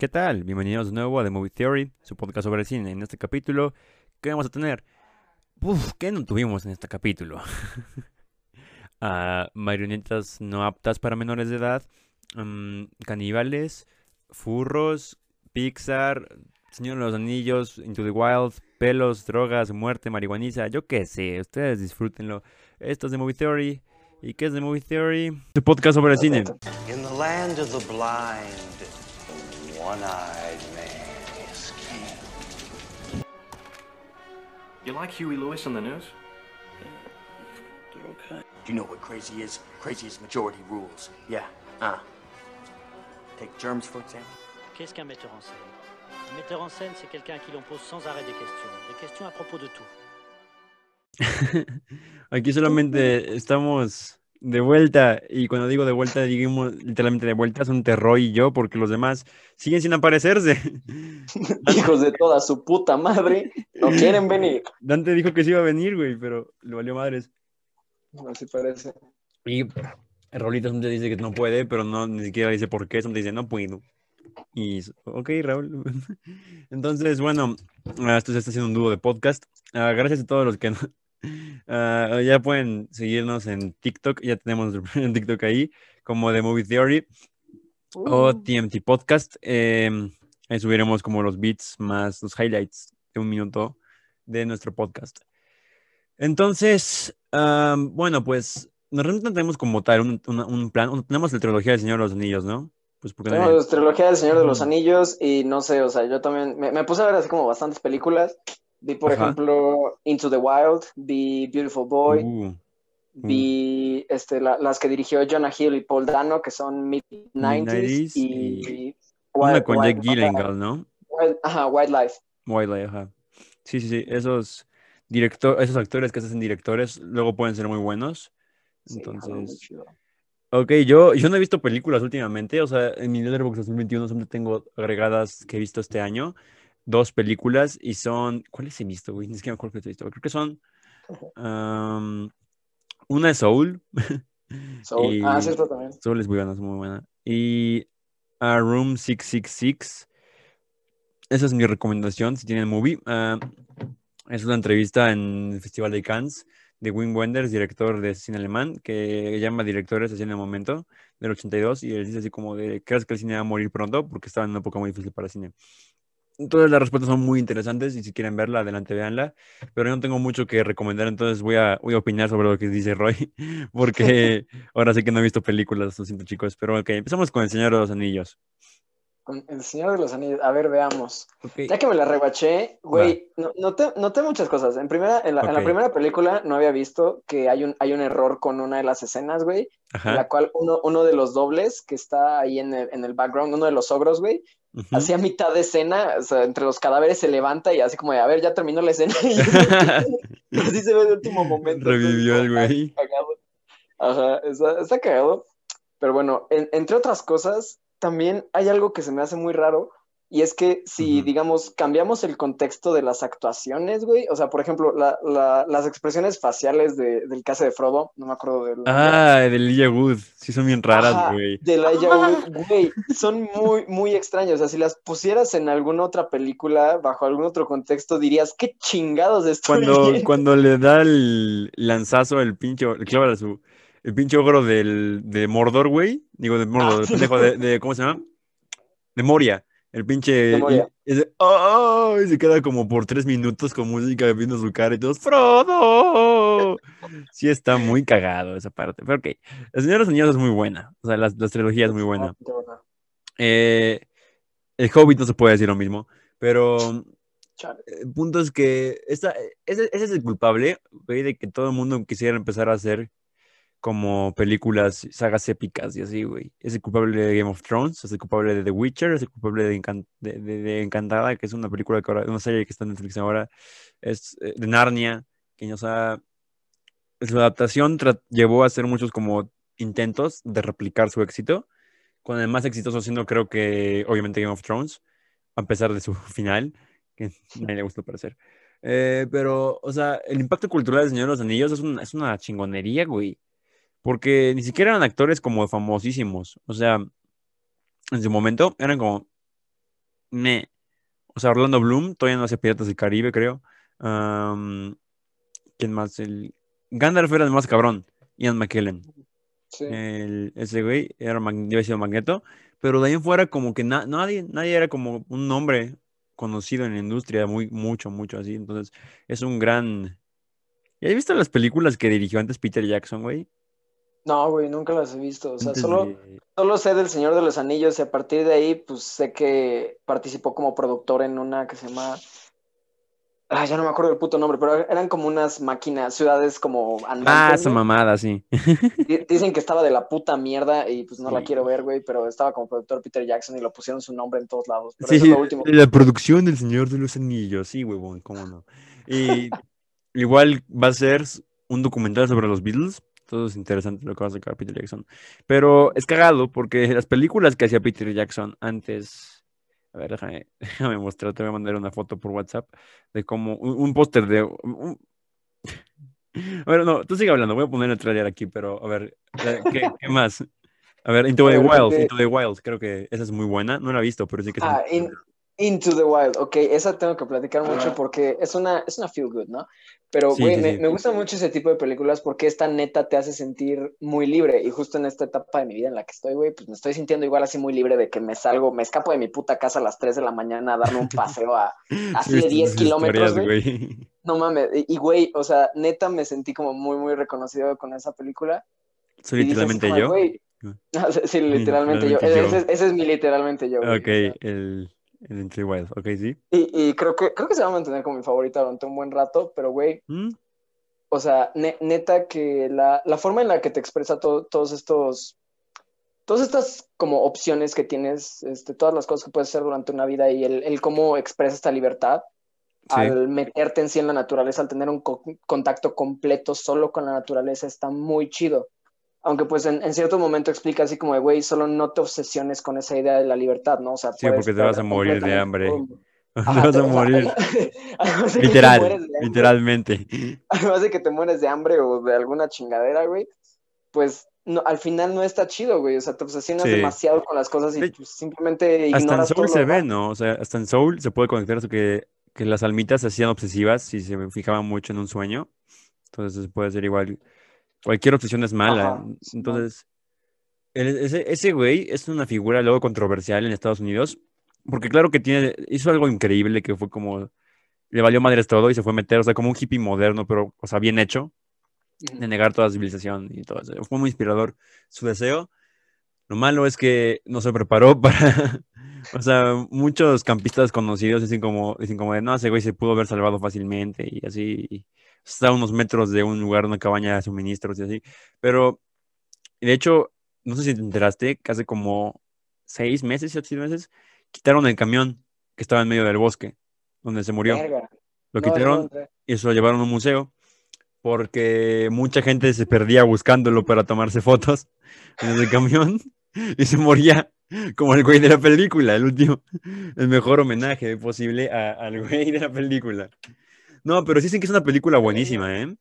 ¿Qué tal? Bienvenidos de nuevo a The Movie Theory, su podcast sobre cine. En este capítulo, ¿qué vamos a tener? Uf, ¿qué no tuvimos en este capítulo? Ah, marionetas no aptas para menores de edad, mm, caníbales, furros, Pixar, Señor de los Anillos, Into the Wild, pelos, drogas, muerte, marihuaniza, yo qué sé, ustedes disfrútenlo. Esto es The Movie Theory. ¿Y qué es The Movie Theory? Tu podcast sobre cine. In the land of the blind, one-eyed man is king. You like Huey Lewis on the news? They're okay. Do you know what crazy is? Crazy is majority rules. Yeah. Uh. Take germs, for example. Qu'est-ce qu'un metteur en scène? Un metteur en scène, c'est quelqu'un à qui l'on pose sans arrêt des questions. Des questions à propos de tout. Aquí solamente estamos de vuelta y cuando digo de vuelta, digamos literalmente de vuelta, son Terroy y yo porque los demás siguen sin aparecerse. Hijos de toda su puta madre, no quieren venir. Dante dijo que sí iba a venir, güey, pero le valió madres. Así parece. Y Raulito siempre dice que no puede, pero no ni siquiera dice por qué, siempre dice no puedo. Y ok, Raúl. Entonces, bueno, esto se está haciendo un dúo de podcast. Ah, gracias a todos los que ah, ya pueden seguirnos en TikTok. Ya tenemos en TikTok ahí, como The Movie Theory o TMT Podcast. Em, ahí subiremos como los beats más los highlights de un minuto de nuestro podcast. Entonces, bueno, pues normalmente no tenemos como tal un, un plan. Tenemos la trilogía del Señor de los Anillos, ¿no? Pues porque Tenemos la trilogía del Señor de los. Anillos y no sé, o sea, yo también me, me puse a ver así como bastantes películas. Vi, por Ajá. ejemplo, Into the Wild, vi Beautiful Boy, Uh, vi este, la- las que dirigió Jonah Hill y Paul Dano, que son Mid-90s Mid-90s y, una Wild- con Wild- Jake Gyllenhaal, ¿no? Wild- ajá, Wildlife. Wildlife, ajá. Sí, sí, sí. Esos director, esos actores que se hacen directores luego pueden ser muy buenos. Sí, Entonces, chido. ok, yo, yo no he visto películas últimamente. O sea, en mi Letterboxd 2021 siempre tengo agregadas que he visto este año. Dos películas y son. ¿Cuáles he visto, güey? Ni siquiera me acuerdo que he visto. Creo que son. una es Soul. Soul. y- Ah, cierto también. Soul es muy buena, es muy buena. Y a Room 666. Esa es mi recomendación si tienen movie. Ah, es una entrevista en el Festival de Cannes de Wim Wenders, director de cine alemán, que llama directores así en el momento del 82 y él dice así como de, ¿crees que el cine va a morir pronto? Porque estaba en una época muy difícil para el cine. Entonces las respuestas son muy interesantes y si quieren verla, adelante, véanla. Pero yo no tengo mucho que recomendar, entonces voy a, voy a opinar sobre lo que dice Roy, porque ahora sí que no he visto películas, lo siento chicos. Pero ok, empezamos con El Señor de los Anillos. Con El Señor de los Anillos. A ver, veamos. Ya que me la rebaché, güey, no- noté, noté muchas cosas. En primera, en la, en la Ok. primera película no había visto que hay un, hay un error con una de las escenas, güey, en la cual uno, uno de los dobles que está ahí en el, en el background, uno de los ogros, güey, ujú. así a mitad de escena, o sea, entre los cadáveres se levanta y así como de, a ver, ya terminó la escena. Y así se ve el último momento. Revivió el güey. Ajá, está, está cagado. Pero bueno, en- entre otras cosas, también hay algo que se me hace muy raro. Y es que si, Ujú. digamos, cambiamos el contexto de las actuaciones, güey, o sea, por ejemplo, la- la- las expresiones faciales de- del caso de Frodo, no me acuerdo del. Ah, de Elijah Wood. Sí, son bien raras, Ajá, güey. de la Wood, güey, son muy, muy extrañas. O sea, si las pusieras en alguna otra película, bajo algún otro contexto, dirías, qué chingados estoy Cuando, viendo?". cuando le da el lanzazo, el pinche, le clava su, el pinche ogro del, de Mordor, güey. Digo, de Mordor, el pendejo de, de- ¿cómo se llama? De Moria. El pinche. Y, ¡Oh! y se queda como por tres minutos con música viendo su cara y todos, ¡Frodo! Sí, está muy cagado esa parte. Pero ok. El Señor de los Anillos es muy buena. O sea, las, las trilogías es muy buena. Eh, el Hobbit no se puede decir lo mismo, pero Chale. el punto es que esta, ese, ese es el culpable, güey, de que todo el mundo quisiera empezar a hacer como películas, sagas épicas y así, güey. Es el culpable de Game of Thrones, es el culpable de The Witcher, es el culpable de, Encan- de, de- de Encantada, que es una película que ahora, una serie que está en Netflix ahora, es eh, de Narnia, que o sea, su adaptación llevó a hacer muchos como intentos de replicar su éxito, con el más exitoso siendo creo que obviamente Game of Thrones, a pesar de su final, que a nadie le gustó parecer. Eh, pero, o sea, el impacto cultural del Señor de los Anillos es, un- es una chingonería, güey. Porque ni siquiera eran actores como famosísimos. O sea, en su momento eran como me. O sea, Orlando Bloom todavía no hace Piratas del Caribe, creo. Am, ¿Quién más? El Gandalf era el más cabrón. Ian McKellen. Sí. El- ese güey era debe sido Magneto. Pero de ahí en fuera, como que na- nadie, nadie era como un nombre conocido en la industria, muy, mucho, mucho así. Entonces, es un gran. ¿Ya has visto las películas que dirigió antes Peter Jackson, güey? No, güey, nunca las he visto. O sea, solo, solo sé del Señor de los Anillos y a partir de ahí, pues sé que participó como productor en una que se llama. Ah, ya no me acuerdo del puto nombre, pero eran como unas máquinas, ciudades como Ah, andantes. esa güey. mamada, sí. Di- Dicen que estaba de la puta mierda y pues no la quiero ver, güey, pero estaba como productor Peter Jackson y lo pusieron su nombre en todos lados. Pero Sí, eso es lo último. la producción del Señor de los Anillos, sí, huevón, cómo no. Y igual va a ser un documental sobre los Beatles. Todo es interesante lo que va a sacar Peter Jackson. Pero es cagado porque las películas que hacía Peter Jackson antes. A ver, déjame, déjame mostrar, te voy a mandar una foto por WhatsApp de cómo un, un póster de. un- A ver, no, tú sigue hablando, voy a poner el trailer aquí, pero a ver, ¿qué, qué más? A ver, Into the Wild, de- Into the Wild, creo que esa es muy buena. No la he visto, pero sí que es Ah, in- Into the Wild, ok, esa tengo que platicar mucho porque es una, es una feel good, ¿no? Pero, Sí, güey, sí, me, sí. me gusta mucho ese tipo de películas porque esta neta te hace sentir muy libre y justo en esta etapa de mi vida en la que estoy, güey, pues me estoy sintiendo igual así muy libre de que me salgo, me escapo de mi puta casa a las 3 de la mañana a darme un paseo a, así Sí, de tus 10 kilómetros, güey. No mames, y, güey, o sea, neta me sentí como muy, muy reconocido con esa película. Soy dije así literalmente yo. güey, Ah. sí, sí, literalmente yo. Literalmente yo. Ese, es- ese es mi literalmente yo. güey, Ok, o sea. el, el the Wild. Ok, sí. Y, y creo que creo que se va a mantener como mi favorita durante un buen rato, pero güey, Mm, o sea, ne- neta que la, la forma en la que te expresa to- todos estos, todas estas como opciones que tienes, este, todas las cosas que puedes hacer durante una vida y el, el cómo expresa esta libertad Sí. al meterte en sí en la naturaleza, al tener un co- contacto completo solo con la naturaleza, está muy chido. Aunque pues en, en cierto momento explica así como de, güey, solo no te obsesiones con esa idea de la libertad, ¿no? O sea, Sí, porque te vas a morir de hambre. Te vas a morir. además de Literal, hambre, literalmente. además de que te mueres de hambre o de alguna chingadera, güey, pues no, al final no está chido, güey. O sea, te obsesionas Sí. demasiado con las cosas y pues, simplemente Hasta en ignoras todo Soul se ve. ¿no? O sea, hasta en Soul se puede conectar eso que, que las almitas se hacían obsesivas si se fijaban mucho en un sueño. Entonces puede ser igual. Cualquier obsesión es mala. Ajá, Entonces, el- ese, ese güey es una figura luego controversial en Estados Unidos. Porque claro que tiene, hizo algo increíble que fue como, le valió madres todo y se fue a meter, o sea, como un hippie moderno, pero, o sea, bien hecho, de negar toda civilización y todo eso. Fue muy inspirador su deseo. Lo malo es que no se preparó para, o sea, muchos campistas conocidos dicen como, dicen como de, no, ese güey se pudo haber salvado fácilmente y así. Está a unos metros de un lugar, una cabaña de suministros y así. Pero, de hecho, no sé si te enteraste, que hace como seis meses, siete meses, quitaron el camión que estaba en medio del bosque, donde se murió. Verga. Lo No, no, quitaron no, y se lo llevaron a un museo porque mucha gente se perdía buscándolo para tomarse fotos en el camión y se moría como el güey de la película, el último, el mejor homenaje posible a- al güey de la película. No, pero sí dicen que es una película buenísima, ¿eh?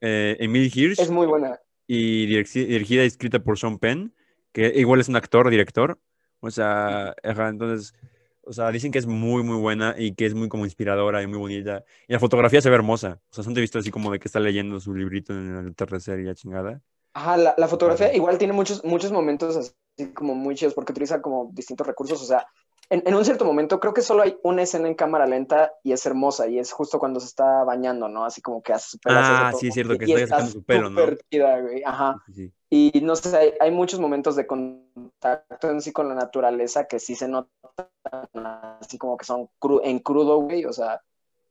eh Emil Hirsch Es muy buena. y dirigida y escrita por Sean Penn, que igual es un actor, director. O sea, entonces, o sea, dicen que es muy, muy buena y que es muy como inspiradora y muy bonita. Y la fotografía se ve hermosa. O sea, son te visto así como de que está leyendo su librito en el atardecer y la chingada. Ajá, la, la fotografía igual tiene muchos, muchos momentos así como muy chidos porque utiliza como distintos recursos. O sea, en, en un cierto momento creo que solo hay una escena en cámara lenta y es hermosa y es justo cuando se está bañando, ¿no? Así como que hace su pelo. Ah, sí, es cierto, que Y está sacando su pelo, ¿no? güey. Ajá. Sí, sí. Y no sé, hay, hay muchos momentos de contacto en sí con la naturaleza que sí se notan así como que son cru- en crudo, güey. O sea,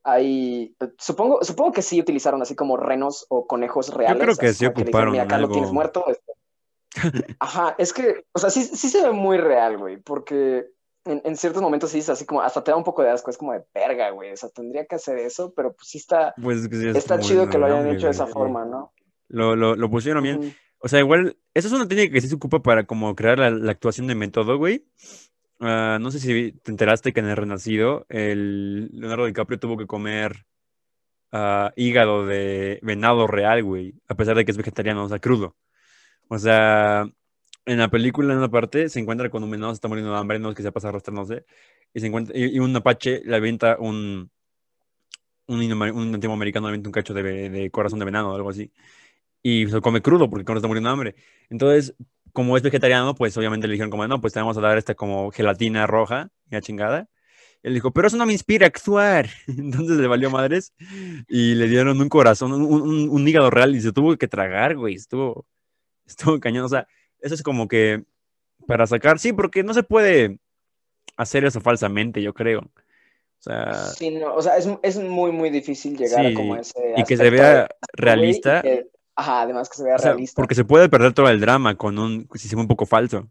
hay. Supongo, supongo que sí utilizaron así como renos o conejos reales. creo que sí como le dijeron, ocuparon Mira, acá algo- lo tienes muerto. este". Ajá, es que, o sea, sí, sí se ve muy real, güey, porque en, en ciertos momentos sí es así como, hasta te da un poco de asco, es como de verga, güey. O sea, tendría que hacer eso, pero pues sí está, Pues sí es está chido que lo hayan hecho de esa forma, ¿no? Lo, lo, lo pusieron bien. O sea, igual, esa es una técnica que sí se ocupa para como crear la, la actuación de método, güey. Ah, no sé si te enteraste que en el Renacido, el Leonardo DiCaprio tuvo que comer ah, hígado de venado real, güey, a pesar de que es vegetariano, o sea, crudo. O sea, en la película, en una parte, se encuentra con un venado, se está muriendo de hambre, no es que se pasa arrastrándose, y, se encuentra, y, y un apache le avienta un, un, un nativo americano, le avienta un cacho de, de corazón de venado o algo así. Y se lo come crudo porque no está muriendo de hambre. Entonces, como es vegetariano, pues obviamente le dijeron como, no, pues te vamos a dar esta como gelatina roja, ya chingada. Él dijo, pero eso no me inspira a actuar. Entonces le valió madres y le dieron un corazón, un, un- un hígado real y se tuvo que tragar, güey. Estuvo, estuvo cañón. O sea, eso es como que para sacar, sí, porque no se puede hacer eso falsamente, yo creo. O sea, Sí, no, o sea, es, es muy, muy difícil llegar a como ese y que se vea realista. que- ajá, además que se vea O sea, realista. porque se puede perder todo el drama con un, si se ve un poco falso.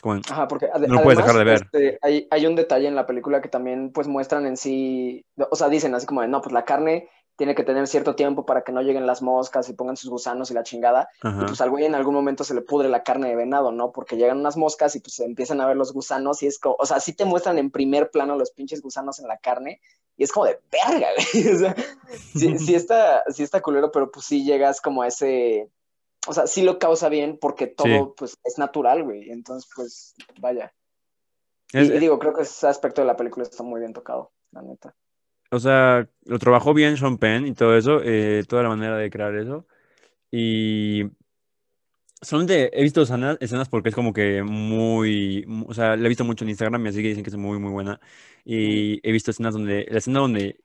Como, Ajá, porque No lo puedes dejar de ver. este, hay, hay un detalle en la película que también pues muestran en sí, o sea, dicen así como de, no, pues la carne tiene que tener cierto tiempo para que no lleguen las moscas y pongan sus gusanos y la chingada. Y pues al güey en algún momento se le pudre la carne de venado, ¿no? Porque llegan unas moscas y pues se empiezan a ver los gusanos y es como, o sea, sí te muestran en primer plano los pinches gusanos en la carne y es como de verga, güey. O sea, sí, sí está, sí está culero, pero pues sí llegas como a ese, o sea, sí lo causa bien porque todo pues es natural, güey. Entonces, pues, vaya. Y, y digo, creo que ese aspecto de la película está muy bien tocado, la neta. O sea, lo trabajó bien Sean Penn y todo eso, eh, toda la manera de crear eso. Y solamente he visto escenas, escenas porque es como que muy, mu- o sea, la he visto mucho en Instagram y así que dicen que es muy, muy buena. Y he visto escenas donde, la escena donde,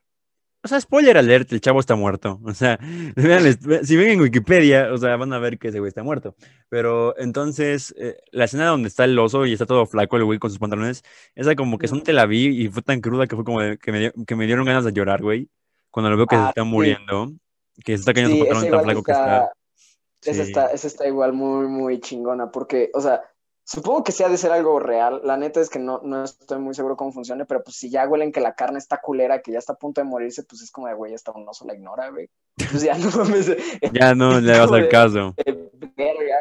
o sea, spoiler alert, el chavo está muerto. O sea, vean, les- si ven en Wikipedia, o sea, van a ver que ese güey está muerto. Pero entonces, eh, la escena donde está el oso y está todo flaco el güey con sus pantalones, esa como que son te la vi y fue tan cruda que fue como de- que me, dio- que me dieron ganas de llorar, güey. Cuando lo veo que se Ah, está sí. muriendo, que se está cayendo Sí, su pantalón tan flaco que está. esa Sí. está, esa está igual muy, muy chingona, porque, o sea, supongo que sí ha de ser algo real. La neta es que no, no estoy muy seguro cómo funcione, pero pues si ya huelen que la carne está culera, que ya está a punto de morirse, pues es como de, güey, esta un oso la ignora, güey. Pues ya no mames. Ya no le vas al caso. verga.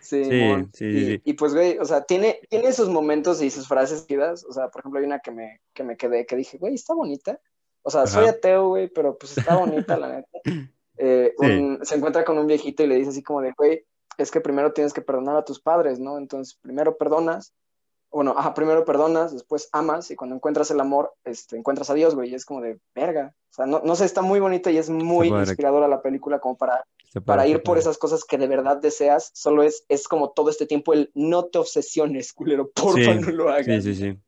Sí, Sí, mon. sí, y, sí. y pues, güey, o sea, tiene, tiene sus momentos y sus frases chidas. O sea, por ejemplo, hay una que me, que me quedé, que dije, güey, está bonita. O sea, soy ateo, güey, pero pues está bonita, la neta. Eh, Sí. un- se encuentra con un viejito y le dice así como de, güey, es que primero tienes que perdonar a tus padres, ¿no? Entonces, primero perdonas, bueno, ajá, primero perdonas, después amas, y cuando encuentras el amor, este, encuentras a Dios, güey, y es como de, verga. O sea, no, no sé, está muy bonita y es muy inspiradora la película como para para ir por esas cosas que de verdad deseas, solo es, es como todo este tiempo el no te obsesiones, culero, porfa, Sí, no lo hagas. Sí, sí, sí.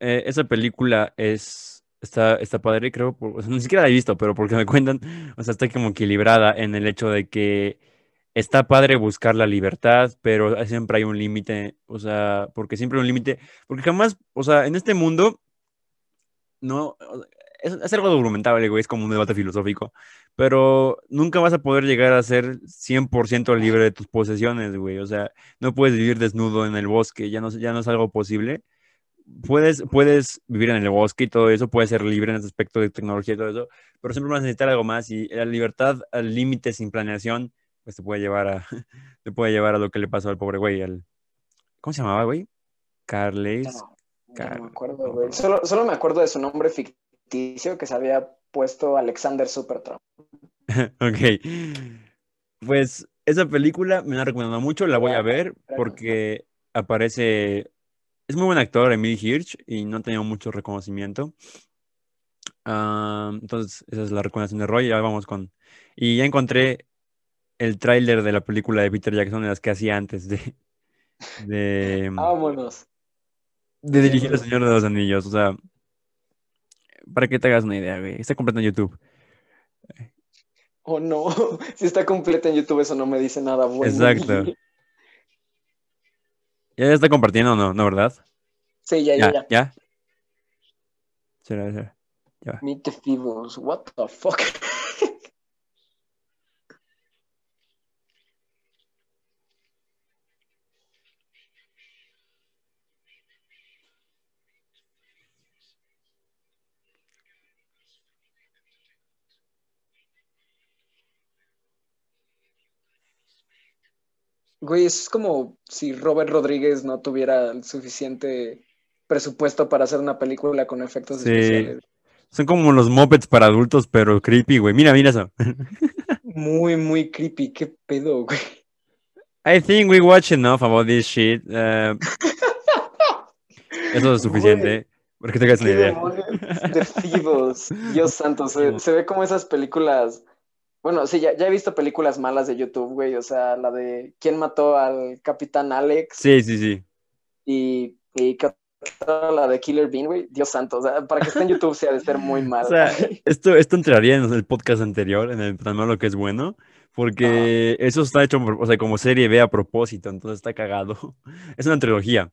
Eh, esa película es, está, está padre, creo, por- o sea, ni siquiera la he visto, pero porque me cuentan, o sea, está como equilibrada en el hecho de que está padre buscar la libertad, pero siempre hay un límite, o sea, porque siempre hay un límite, porque jamás, o sea, en este mundo, no, es, es algo documentable, güey, es como un debate filosófico, pero nunca vas a poder llegar a ser 100% libre de tus posesiones, güey, o sea, no puedes vivir desnudo en el bosque, ya no, ya no es algo posible. Puedes, puedes vivir en el bosque y todo eso, puedes ser libre en ese aspecto de tecnología y todo eso, pero siempre vas a necesitar algo más y la libertad al límite sin planeación, pues te puede llevar a, te puede llevar a lo que le pasó al pobre güey, al, ¿cómo se llamaba, güey? Carles. No, me acuerdo, güey. Solo, solo me acuerdo de su nombre ficticio que se había puesto Alexander Supertramp. Ok. Pues esa película me la han recomendado mucho, la voy a ver porque aparece, es muy buen actor, Emily Hirsch, y no ha tenido mucho reconocimiento. Ah, entonces, esa es la recomendación de Roy, ya vamos con... Y ya encontré el tráiler de la película de Peter Jackson, de las que hacía antes de, de, Vámonos. de dirigir El Señor de los Anillos, o sea, para que te hagas una idea, güey. Está completo en YouTube. Oh, no. Si está completa en YouTube, eso no me dice nada bueno. Exacto. ¿Ya está compartiendo o no? ¿No, verdad? Sí, ya, ya, Ya, ya. ya. Será, será. Ya va. Meet the Feebles. What the fuck? Güey, es como si Robert Rodríguez no tuviera el suficiente presupuesto para hacer una película con efectos Sí. especiales. Son como los mopeds para adultos, pero creepy, güey. Mira, mira eso. Muy, muy creepy. ¿Qué pedo, güey? I think we watch enough about this shit. Uh, Eso es suficiente. Porque te hagas una ¿Qué idea. Feebles. Dios santo, se, se ve como esas películas. Bueno, sí, ya, ya he visto películas malas de YouTube, güey. O sea, la de ¿Quién mató al Capitán Alex? Sí, sí, sí. Y, y la de Killer Bean, güey. Dios santo. O sea, para que esté en YouTube se ha de ser muy mal. O sea, esto, esto entraría en el podcast anterior, en el tan malo que es bueno, porque eso está hecho, o sea, como serie B a propósito, entonces está cagado. Es una trilogía.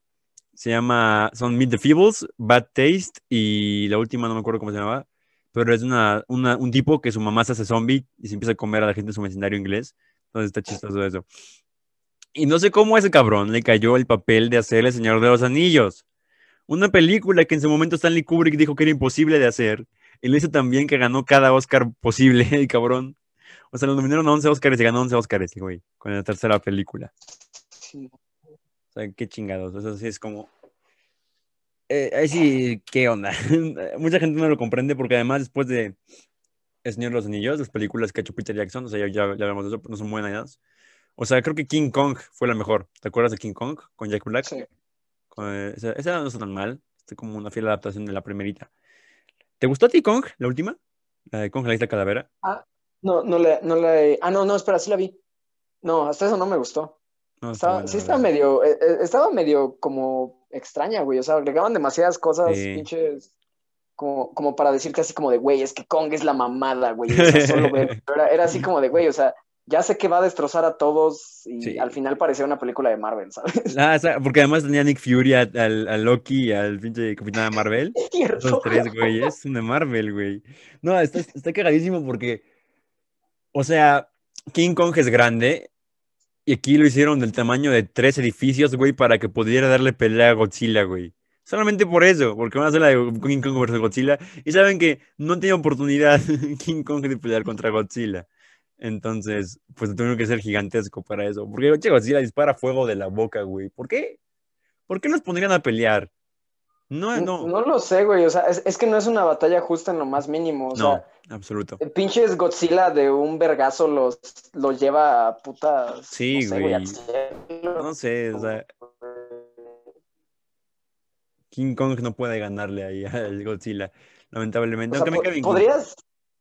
Se llama, son Meet the Feebles, Bad Taste y la última no me acuerdo cómo se llamaba, pero es una, una- un tipo que su mamá se hace zombie y se empieza a comer a la gente en su vecindario inglés. Entonces está chistoso eso. Y no sé cómo a ese cabrón le cayó el papel de hacer El Señor de los Anillos. Una película que en su momento Stanley Kubrick dijo que era imposible de hacer. Y lo hizo también que ganó cada Oscar posible, el cabrón. O sea, lo nominaron a 11 Oscars y ganó 11 Oscars, güey, con la tercera película. Sí. O sea, qué chingados. Eso sí es como. Eh, ahí sí, ¿qué onda? Mucha gente no lo comprende porque además después de El Señor de los Anillos, las películas que ha hecho Peter Jackson, o sea, ya, ya, hablamos de eso, pero no son buenas. O sea, creo que King Kong fue la mejor. ¿Te acuerdas de King Kong con Jack Black? Sí. Con, eh, esa, esa no está tan mal. Está como una fiel adaptación de la primerita. ¿Te gustó a ti Kong, la última? La de Kong, la isla calavera. No, no le, no le. Ah, no, no, espera, sí la vi. No, hasta eso no me gustó. No, Estaba, sí la estaba medio, eh, eh, estaba medio como extraña, güey. O sea, agregaban demasiadas cosas, Sí. pinches, como, como para decir casi como de, güey, es que Kong es la mamada, güey. Solo era, era así como de, güey, o sea, ya sé que va a destrozar a todos y Sí. al final parecía una película de Marvel, ¿sabes? Ah, o sea, porque además tenía Nick Fury, al, a Loki y al pinche Capitán Marvel. Esos tres güeyes son de Marvel, güey. No, está, está cagadísimo porque, o sea, King Kong es grande y aquí lo hicieron del tamaño de tres edificios, güey, para que pudiera darle pelea a Godzilla, güey. Solamente por eso, porque van a hacer la de King Kong versus Godzilla y saben que no tiene oportunidad King Kong de pelear contra Godzilla. Entonces, pues tuvieron que ser gigantesco para eso. Porque che, Godzilla dispara fuego de la boca, güey. ¿Por qué? ¿Por qué los pondrían a pelear? No, No, no, lo sé, güey. O sea, es, es que no es una batalla justa en lo más mínimo. O no, sea, absoluto. el pinches Godzilla de un vergazo los, los lleva a putas. Sí, no sé, güey, cielo. No sé, o sea, King Kong no puede ganarle ahí al Godzilla, lamentablemente. O sea, me podrías,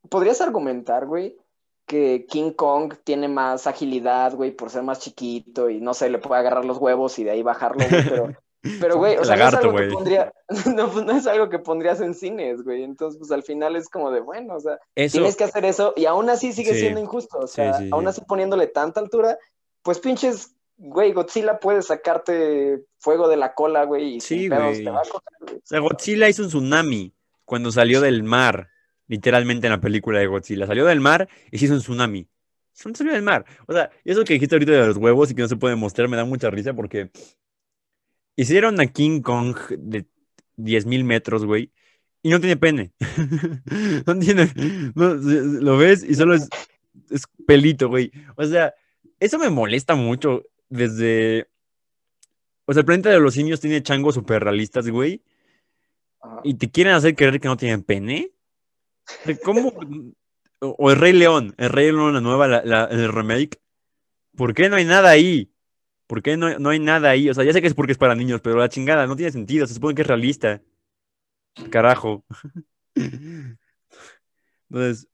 podrías argumentar, güey, que King Kong tiene más agilidad, güey, por ser más chiquito y no sé, le puede agarrar los huevos y de ahí bajarlo, güey, pero, pero, güey, o sea, no es, pondría, no, pues, no es algo que pondrías en cines, güey, entonces, pues al final es como de, bueno, o sea, Eso, tienes que hacer eso y aún así sigue Sí. siendo injusto, o sea, sí, aún sí. así poniéndole tanta altura, pues pinches, güey, Godzilla puede sacarte fuego de la cola, güey, y Sí, güey. te va a coger, güey. o sea, Godzilla hizo un tsunami cuando salió del mar, literalmente en la película de Godzilla. Salió del mar y se hizo un tsunami. Salió del mar. O sea, eso que dijiste ahorita de los huevos y que no se puede mostrar me da mucha risa porque hicieron a King Kong de 10.000 metros, güey, y no tiene pene. No tiene, no, lo ves y solo es, es pelito, güey. O sea, eso me molesta mucho desde... O sea, el planeta de los simios tiene changos súper realistas, güey, Ajá. y te quieren hacer creer que no tienen pene. ¿Cómo? O, o el Rey León, el Rey León, la nueva, la- la- el remake. ¿Por qué no hay nada ahí? ¿Por qué no, no hay nada ahí? O sea, ya sé que es porque es para niños, pero la chingada no tiene sentido. Se supone que es realista. Carajo. Entonces,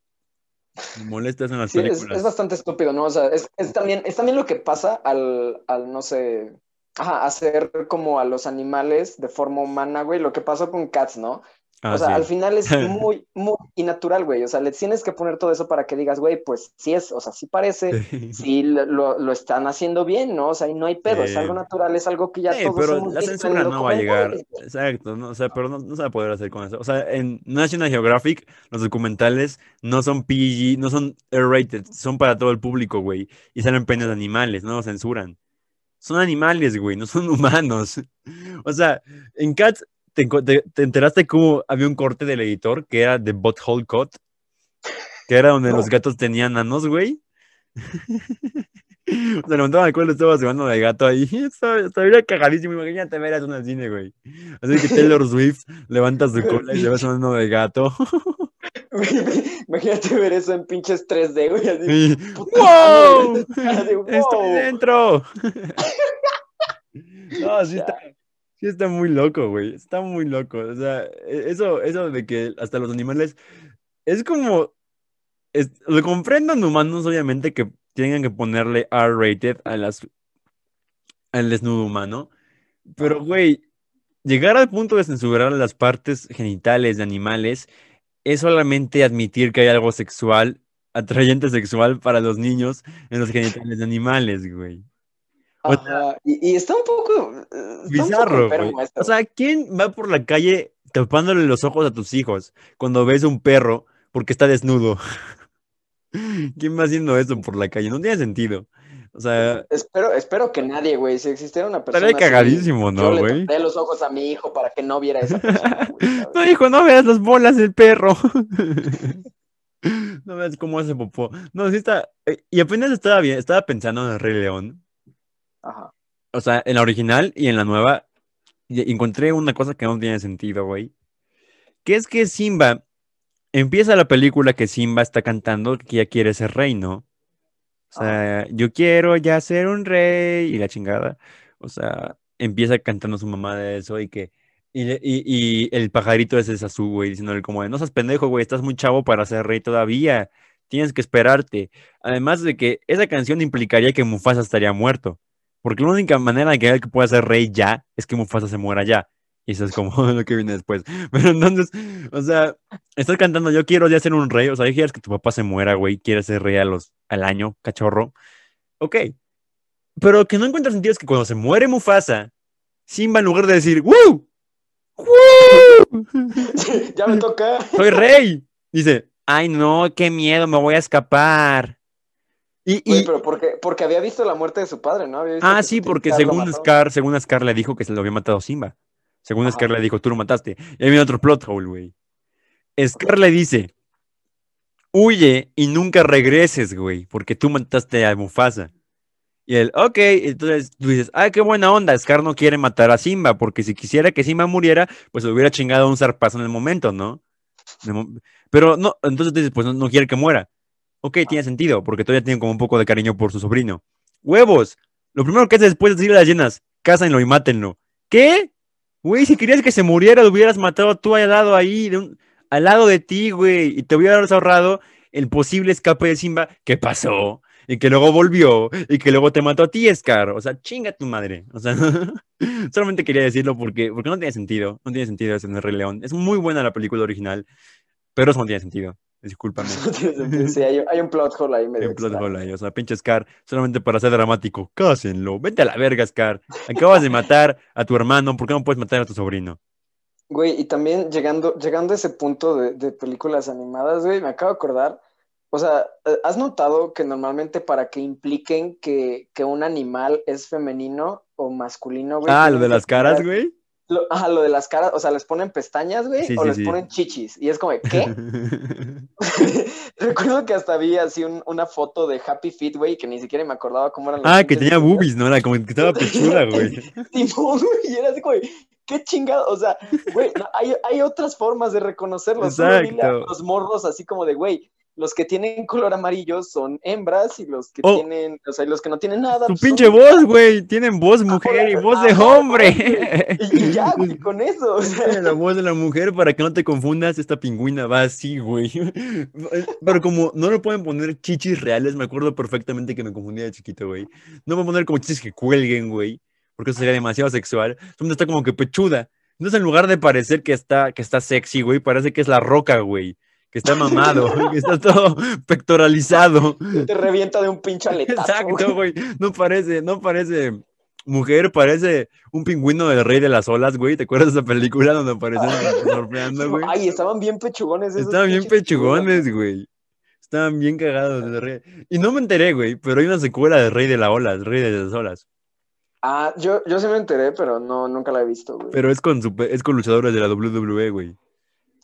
me molesta eso en las Sí, es, películas. es bastante estúpido, ¿no? O sea, es, es también, es también lo que pasa al, al, no sé, ajá, hacer como a los animales de forma humana, güey, lo que pasó con Cats, ¿no? Ah, o sea, sí. al final es muy, muy innatural, güey. O sea, le tienes que poner todo eso para que digas, güey, pues sí es, o sea, sí parece, sí lo, lo- lo están haciendo bien, ¿no? O sea, y no hay pedo, es algo natural, es algo que ya Sí, todos pero la censura no va a llegar. Exacto, no, o sea, pero no, no se va a poder hacer con eso. O sea, en National Geographic, los documentales no son PG, no son R-rated, son para todo el público, güey. Y salen penes de animales, no los censuran. Son animales, güey, no son humanos. O sea, en Cats, ¿te, enco- te, te enteraste cómo había un corte del editor que era de Butthole Cut? Que era donde los gatos tenían anos, güey. Se levantaban el cuello, estaba jugando de gato ahí. Estaba, cagadísimo. Imagínate ver eso en el cine, güey. Así que Taylor Swift levanta su cola y se ve sonando de gato. Imagínate ver eso en pinches 3D, güey. así, ¡Wow! de, ¡Estoy dentro! No, sí está. Sí, está muy loco, güey. Está muy loco. O sea, e- eso, eso de que hasta los animales. Es como. es- lo comprendan humanos, obviamente, que tengan que ponerle R-rated a las, al desnudo humano. Pero, güey, llegar al punto de censurar las partes genitales de animales es solamente admitir que hay algo sexual, atrayente sexual para los niños en los genitales de animales, güey. O sea, Ajá, Y, y está un poco. eh, está un poco Bizarro. O sea, ¿quién va por la calle tapándole los ojos a tus hijos cuando ves un perro porque está desnudo? ¿Quién va haciendo eso por la calle? No tiene sentido. O sea, Espero, espero que nadie, güey. Si existiera una persona. estaría cagadísimo, ¿no, le güey? taparé los ojos a mi hijo para que no viera esa persona. No, hijo, no veas las bolas del perro. No veas cómo hace popó. No, sí está. eh, Y apenas estaba bien, estaba pensando en el Rey León. Ajá. O sea, en la original y en la nueva. encontré una cosa que no tiene sentido, güey. Que es que Simba. Empieza la película que Simba está cantando que ya quiere ser rey, ¿no? O sea, yo quiero ya ser un rey y la chingada. O sea, empieza cantando su mamá de eso y que. Y, y- y el pajarito ese es azul, güey, diciéndole como de, no seas pendejo, güey, estás muy chavo para ser rey todavía. Tienes que esperarte. Además de que esa canción implicaría que Mufasa estaría muerto. Porque la única manera de que él pueda ser rey ya es que Mufasa se muera ya. Y eso es como lo que viene después. Pero entonces, o sea, estás cantando, yo quiero ya ser un rey. O sea, quieres que tu papá se muera, güey. Quieres ser rey a los, al año, cachorro. Ok. Pero lo que no encuentra sentido es que cuando se muere Mufasa, Simba en lugar de decir, ¡Woo! ¡Woo! ya me toca. ¡Soy rey! Dice, ¡ay no! ¡Qué miedo! ¡Me voy a escapar! Y, y- pero porque, porque había visto la muerte de su padre, ¿no? Había visto Ah, sí, porque Scar lo según. Scar, según Scar le dijo que se lo había matado Simba. Según Ajá. Scar le dijo, tú lo mataste. Y ahí viene otro plot hole, güey. Scar le dice, huye y nunca regreses, güey, porque tú mataste a Mufasa. Y él, ok, entonces tú dices, ah, qué buena onda, Scar no quiere matar a Simba, porque si quisiera que Simba muriera, pues le hubiera chingado un zarpazo en el momento, ¿no? Pero no, entonces dices, pues no, no quiere que muera. Ok, tiene sentido, porque todavía tiene como un poco de cariño por su sobrino. ¡Huevos! Lo primero que hace después de decirle a las llenas, cásenlo y mátenlo. ¿Qué? Güey, si querías que se muriera, lo hubieras matado tú al lado ahí, al lado de ti, güey, y te hubieras ahorrado el posible escape de Simba. ¿Qué pasó? Y que luego volvió, y que luego te mató a ti, Scar. O sea, chinga tu madre. O sea, solamente quería decirlo porque, porque no tiene sentido. No tiene sentido eso en el Rey León. Es muy buena la película original, pero eso no tiene sentido. Discúlpame. Sí, hay, hay un plot hole ahí medio Hay un plot hole ahí, o sea, pinche Scar, solamente para ser dramático. Cásenlo, vete a la verga, Scar. Acabas de matar a tu hermano, ¿por qué no puedes matar a tu sobrino? Güey, y también llegando, llegando a ese punto de, de películas animadas, güey, me acabo de acordar. O sea, eh, ¿has notado que normalmente para que impliquen que, que un animal es femenino o masculino, güey? Ah, lo de las caras, güey. Lo, ajá, lo de las caras, o sea, les ponen pestañas, güey, Sí, o sí, les sí. ponen chichis. Y es como, ¿qué? Recuerdo que hasta vi así un- una foto de Happy Feet, güey, que ni siquiera me acordaba cómo eran los Ah, que tenía boobies, ¿no? Era como que estaba pechuda, güey. Simón, güey, y era así como, de, qué chingado, o sea, güey, no, hay, hay otras formas de reconocerlos. Solo dile a Exacto. los morros así como de, güey, los que tienen color amarillo son hembras y los que Oh. tienen, o sea, los que no tienen nada. Tu pues, son- pinche voz, güey. Tienen voz mujer y voz de hombre. Y, y ya, güey, con eso. o sea, La voz de la mujer para que no te confundas, esta pingüina va así, güey. Pero como no le pueden poner chichis reales, me acuerdo perfectamente que me confundía de chiquito, güey. No pueden poner como chichis que cuelguen, güey, porque eso sería demasiado sexual. Donde está como que pechuda. Entonces, en lugar de parecer que está, que está sexy, güey, parece que es la roca, güey. Que está mamado, que está todo pectoralizado. te revienta de un pinche aletazo. Exacto, güey. No parece, no parece mujer, parece un pingüino del rey de las olas, güey. ¿Te acuerdas de esa película donde aparecen surfeando, güey? Ay, estaban bien pechugones esos Estaban bien pechugones, güey. Estaban bien cagados. de rey. Y no me enteré, güey, pero hay una secuela de Rey de las Olas, Rey de las Olas. Ah, yo, yo sí me enteré, pero no, nunca la he visto, güey. Pero es con, super- es con luchadores de la WWE, güey.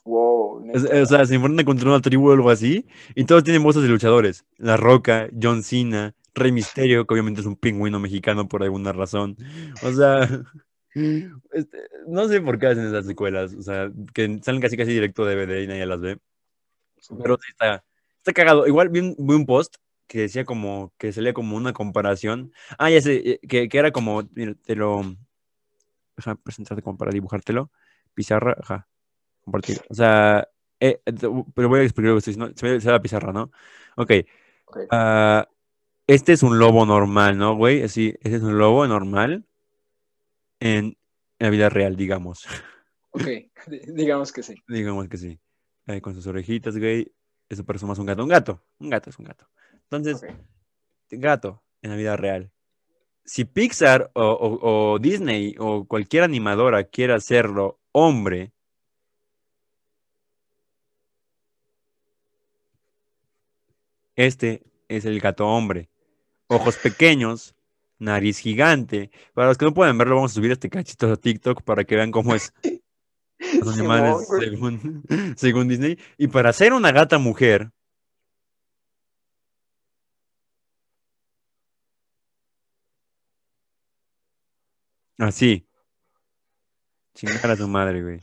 Wow, neta. O sea, se enfrentan contra una tribu o algo así, y todos tienen voces de luchadores. La Roca, John Cena, Rey Misterio, que obviamente es un pingüino mexicano por alguna razón. O sea, este, no sé por qué hacen esas secuelas. O sea, que salen casi casi directo de DVD y nadie las ve. Pero sí está, está cagado. Igual vi un, vi un post que decía como, que salía como una comparación. Ah, ya sé, eh, que, que era como, mira, te lo, Déjame presentarte como para dibujártelo. Pizarra, ajá. Compartir. O sea, eh, pero voy a explicar lo que estoy diciendo. Se ve la pizarra, ¿no? Ok. Ok. ah, este es un lobo normal, ¿no, güey? Así, este es un lobo normal en la vida real, digamos. Ok, di- digamos que sí. Digamos que sí. Eh, con sus orejitas, güey. Eso parece más un gato. Un gato. Un gato es un gato. Entonces, gato en la vida real. Si Pixar o, o- o Disney o cualquier animadora quiere hacerlo hombre, este es el gato hombre. Ojos pequeños, nariz gigante. Para los que no pueden verlo, vamos a subir este cachito a TikTok para que vean cómo es los animales según, según Disney. Y para ser una gata mujer, así. Chingar a su madre, güey.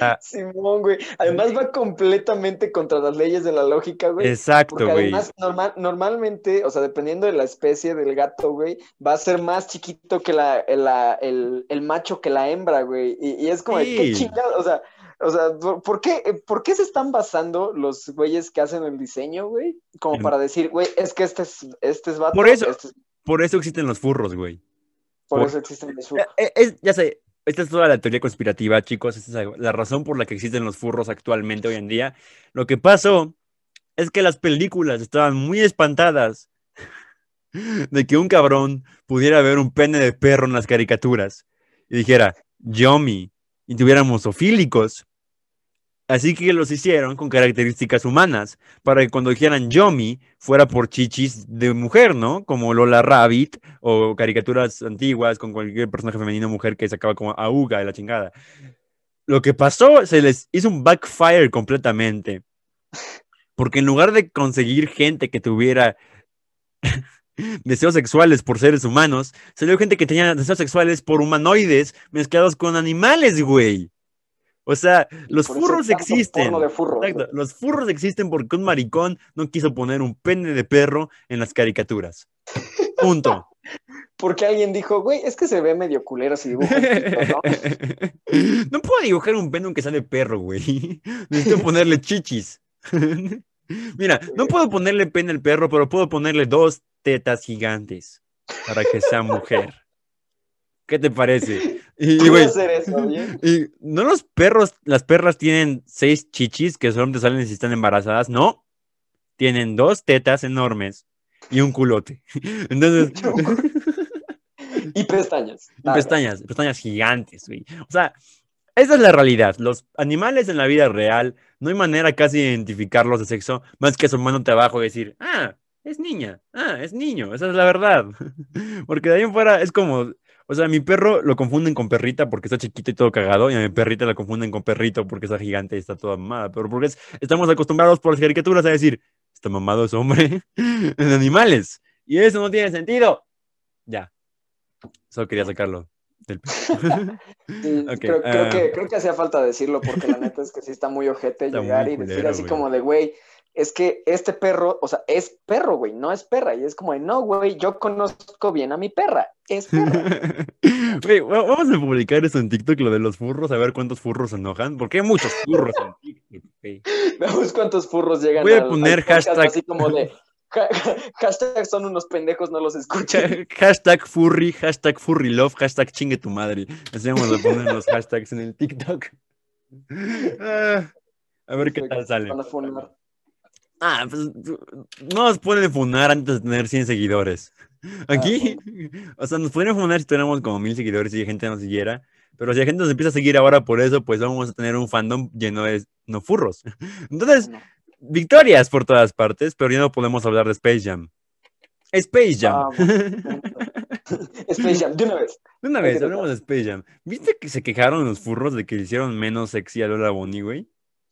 Ah, Simón, güey. Además va completamente contra las leyes de la lógica, güey. exacto, Porque güey. además, normal, normalmente, o sea, dependiendo de la especie del gato, güey, va a ser más chiquito que la, la- el, el macho que la hembra, güey. Y, y es como, ¿qué chingado? O sea, o sea, ¿por- ¿por qué, ¿por qué se están basando los güeyes que hacen el diseño, güey? Como para decir, güey, es que este es, este es vato, Por eso. este es- Por eso existen los furros, güey. por por- eso existen los Eh, eh, es- ya sé, esta es toda la teoría conspirativa, chicos. Esta es la razón por la que existen los furros actualmente hoy en día. Lo que pasó es que las películas estaban muy espantadas de que un cabrón pudiera ver un pene de perro en las caricaturas y dijera, Yomi, y tuviéramos zoofílicos. Así que los hicieron con características humanas, para que cuando dijeran Yomi fuera por chichis de mujer, ¿no? Como Lola Rabbit o caricaturas antiguas con cualquier personaje femenino o mujer que sacaba como Auga de la chingada. Lo que pasó, se les hizo un backfire completamente. Porque en lugar de conseguir gente que tuviera deseos sexuales por seres humanos, salió gente que tenía deseos sexuales por humanoides mezclados con animales, güey. O sea, los furros existen. Exacto. Los furros existen porque un maricón no quiso poner un pene de perro en las caricaturas. Punto. Porque alguien dijo, güey, es que se ve medio culero si dibujo ¿no? No puedo dibujar un pene aunque sea de perro, güey. Necesito ponerle chichis. Mira, no puedo ponerle pene al perro, pero puedo ponerle dos tetas gigantes para que sea mujer. ¿Qué te parece? Y, güey, hacer eso, y no los perros, las perras tienen seis chichis que solamente salen si están embarazadas, no. Tienen dos tetas enormes y un culote. Entonces, Y pestañas. y pestañas, pestañas gigantes, güey. O sea, esa es la realidad. Los animales en la vida real, no hay manera casi de identificarlos de sexo, más que asomándote abajo y decir, ah, es niña, ah, es niño, esa es la verdad. Porque de ahí en fuera es como, o sea, mi perro lo confunden con perrita porque está chiquito y todo cagado, y a mi perrita la confunden con perrito porque está gigante y está toda mamada. Pero porque es- estamos acostumbrados por las caricaturas a decir, este mamado es hombre en animales. Y eso no tiene sentido. Ya. Solo quería sacarlo del. Sí, Ok, creo, creo ah. que, creo que hacía falta decirlo porque la neta es que sí está muy ojete Está llegar muy y decir así como de, güey, es que este perro, o sea, es perro, güey, no es perra. Y es como de, no, güey, yo conozco bien a mi perra, es perra. Güey, va- vamos a publicar eso en TikTok, lo de los furros, a ver cuántos furros se enojan, porque hay muchos furros en TikTok. güey. Veamos cuántos furros llegan Voy a al- poner al podcast hashtag- así como de, hashtag son unos pendejos, no los escuchan. hashtag furry, hashtag furry love, hashtag chingue tu madre. Así vamos a poner los hashtags en el TikTok. Ah, a ver qué tal sale. Van a funar. Ah, pues no nos pueden funar antes de tener 100 seguidores. Aquí, o sea, nos podrían funar si tuviéramos como mil seguidores y gente nos siguiera. Pero si la gente nos empieza a seguir ahora por eso, pues vamos a tener un fandom lleno de no furros. Entonces, No. victorias por todas partes, pero ya no podemos hablar de Space Jam. Space Jam. Ah, bueno. Space Jam, de una vez. De una vez, hablemos de Space Jam. ¿Viste que se quejaron los furros de que le hicieron menos sexy a Lola Bonnie, güey?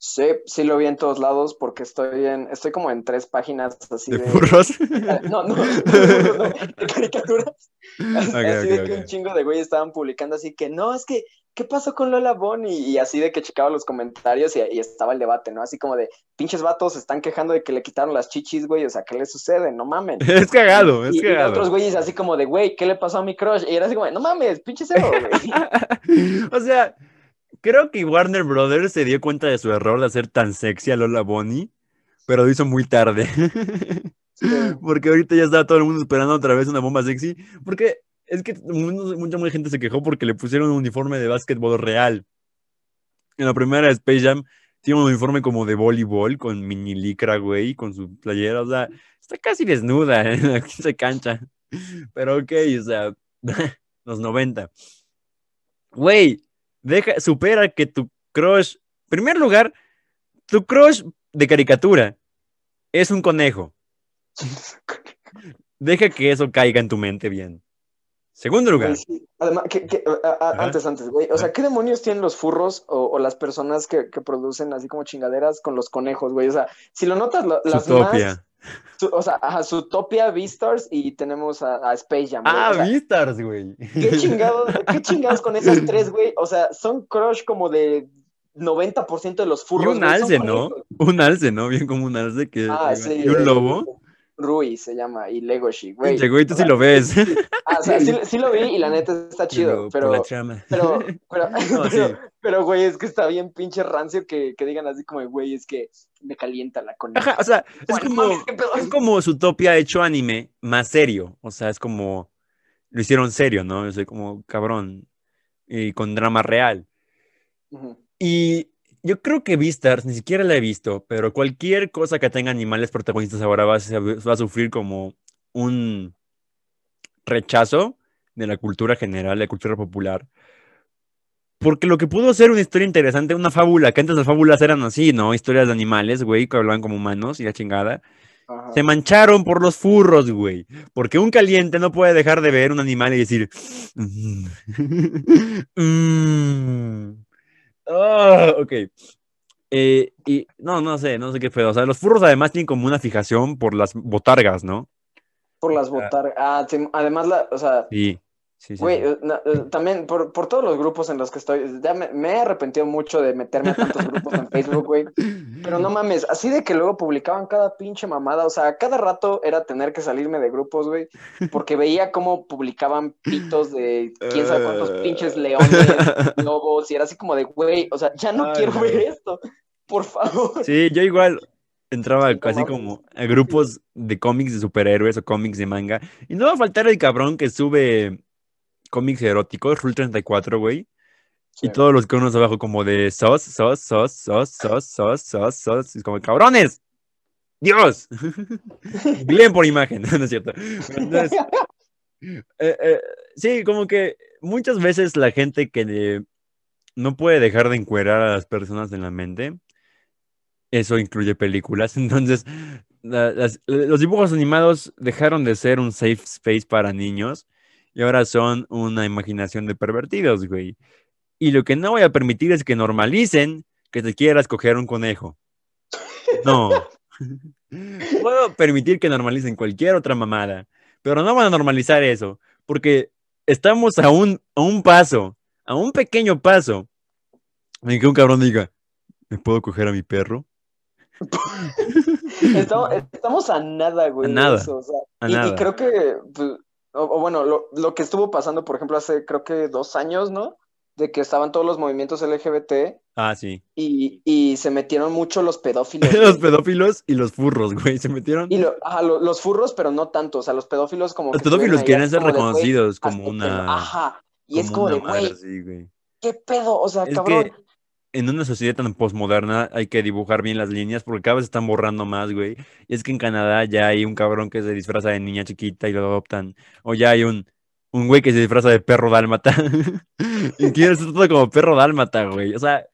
Sí, sí lo vi en todos lados porque estoy en, estoy como en tres páginas así ¿De de. furros? No, no, no, no, no, de caricaturas. Así de que un chingo de güeyes estaban publicando así que no, es que ¿qué pasó con Lola Bonnie? Y así de que checaba los comentarios y, y estaba el debate, ¿no? Así como de, pinches vatos se están quejando de que le quitaron las chichis, güey, o sea, ¿qué le sucede? No mamen. Es cagado, es Y, y cagado. otros güeyes así como de, güey, ¿qué le pasó a mi crush? Y era así como, de, no mames, pinche cero, güey. o sea, creo que Warner Brothers se dio cuenta de su error de hacer tan sexy a Lola Bonnie, pero lo hizo muy tarde. Porque ahorita ya está todo el mundo esperando otra vez una bomba sexy. Porque es que mu- mucha, mucha gente se quejó porque le pusieron un uniforme de básquetbol real. En la primera Space Jam tiene un uniforme como de voleibol con mini licra, güey, con su playera. O sea, está casi desnuda en quinta cancha. Pero ok, o sea, los 90. Güey, deja, supera que tu crush. Primer lugar, tu crush de caricatura es un conejo. Deja que eso caiga en tu mente bien. Segundo lugar, sí. Además, que, que- a- a- Ajá. antes, antes, güey. O sea, ¿qué demonios tienen los furros o, o las personas que, que producen así como chingaderas con los conejos, güey? O sea, si lo notas, lo- las más... su- o sea, ajá, Zootopia, Beastars y tenemos a, a Space Jam, güey. Ah, O sea, Beastars, güey. ¿qué chingados, qué chingados con esas tres, güey? O sea, son crush como de 90% de los Y furros, un güey, son alce, ¿no? Un alce, ¿no? Bien como un alce que. Ah, sí. y un lobo. Rui se llama, y Legoshi, güey. Pinche tú sí lo ves. Ah, o sea, sí, sí lo vi y la neta está chido, Pero pero... Pero, pero, No, sí. pero, güey, es que está bien pinche rancio que, que digan así como, güey, es que me calienta la coneja. Ajá, o sea, es Bueno, como, mames, es como Zootopia hecho anime más serio. O sea, es como lo hicieron serio, ¿no? Es como cabrón. Y con drama real. Y yo creo que Beastars, ni siquiera la he visto, pero cualquier cosa que tenga animales protagonistas ahora va a, va a sufrir como un rechazo de la cultura general, de la cultura popular. Porque lo que pudo ser una historia interesante, una fábula, que antes las fábulas eran así, ¿no? Historias de animales, güey, que hablaban como humanos y la chingada. Ajá. Se mancharon por los furros, güey. Porque un caliente no puede dejar de ver un animal y decir. "Mm, mm". Ah, ok. Eh, y no, no sé, no sé qué pedo. O sea, los furros además tienen como una fijación por las botargas, ¿no? Por las botargas. Ah, sí, además, la, o sea, Sí, sí, sí. güey, eh, eh, también por, por todos los grupos en los que estoy, ya me, me he arrepentido mucho de meterme a tantos grupos en Facebook, güey. Pero no mames, así de que luego publicaban cada pinche mamada, o sea, cada rato era tener que salirme de grupos, güey, porque veía cómo publicaban pitos de quién sabe cuántos pinches leones, lobos, y era así como de, güey, o sea, ya no Ay, quiero ver esto, por favor. Sí, yo igual entraba Sí, casi como a grupos de cómics de superhéroes o cómics de manga. Y no va a faltar el cabrón que sube cómics eróticos, Rule 34, güey. Sí. Y todos los conos abajo como de sos, sos, sos, sos, sos, sos, sos, sos. Es como, cabrones. Dios. Bien por imagen, no es cierto. Entonces, eh, eh, sí, como que muchas veces la gente que eh, no puede dejar de encuerar a las personas en la mente, eso incluye películas. Entonces, la- las- los dibujos animados dejaron de ser un safe space para niños y ahora son una imaginación de pervertidos, güey. Y lo que no voy a permitir es que normalicen que te quieras coger un conejo. No. Puedo permitir que normalicen cualquier otra mamada, pero no van a normalizar eso, porque estamos a un, a un paso, a un pequeño paso, en que un cabrón diga, ¿me puedo coger a mi perro? Estamos, estamos a nada, güey. A nada, eso, o sea, a y, y nada. creo que, pues, o, o bueno, lo, lo que estuvo pasando, por ejemplo, hace creo que dos años, ¿no? De que estaban todos los movimientos LGBT Ah, sí. y, y se metieron mucho los pedófilos. Los pedófilos y los furros, güey, se metieron. Y lo- ajá, lo- los furros, pero no tanto. O sea, los pedófilos como Los que pedófilos quieren ser de, reconocidos como que- una, Ajá. Y es como de, güey. ¿qué pedo? O sea, Es cabrón. que en una sociedad tan postmoderna hay que dibujar bien las líneas porque cada vez están borrando más, güey. Y es que en Canadá ya hay un cabrón que se disfraza de niña chiquita y lo adoptan. O ya hay un, un güey que se disfraza de perro dálmata. y quiere ser todo como perro dálmata, güey. O sea,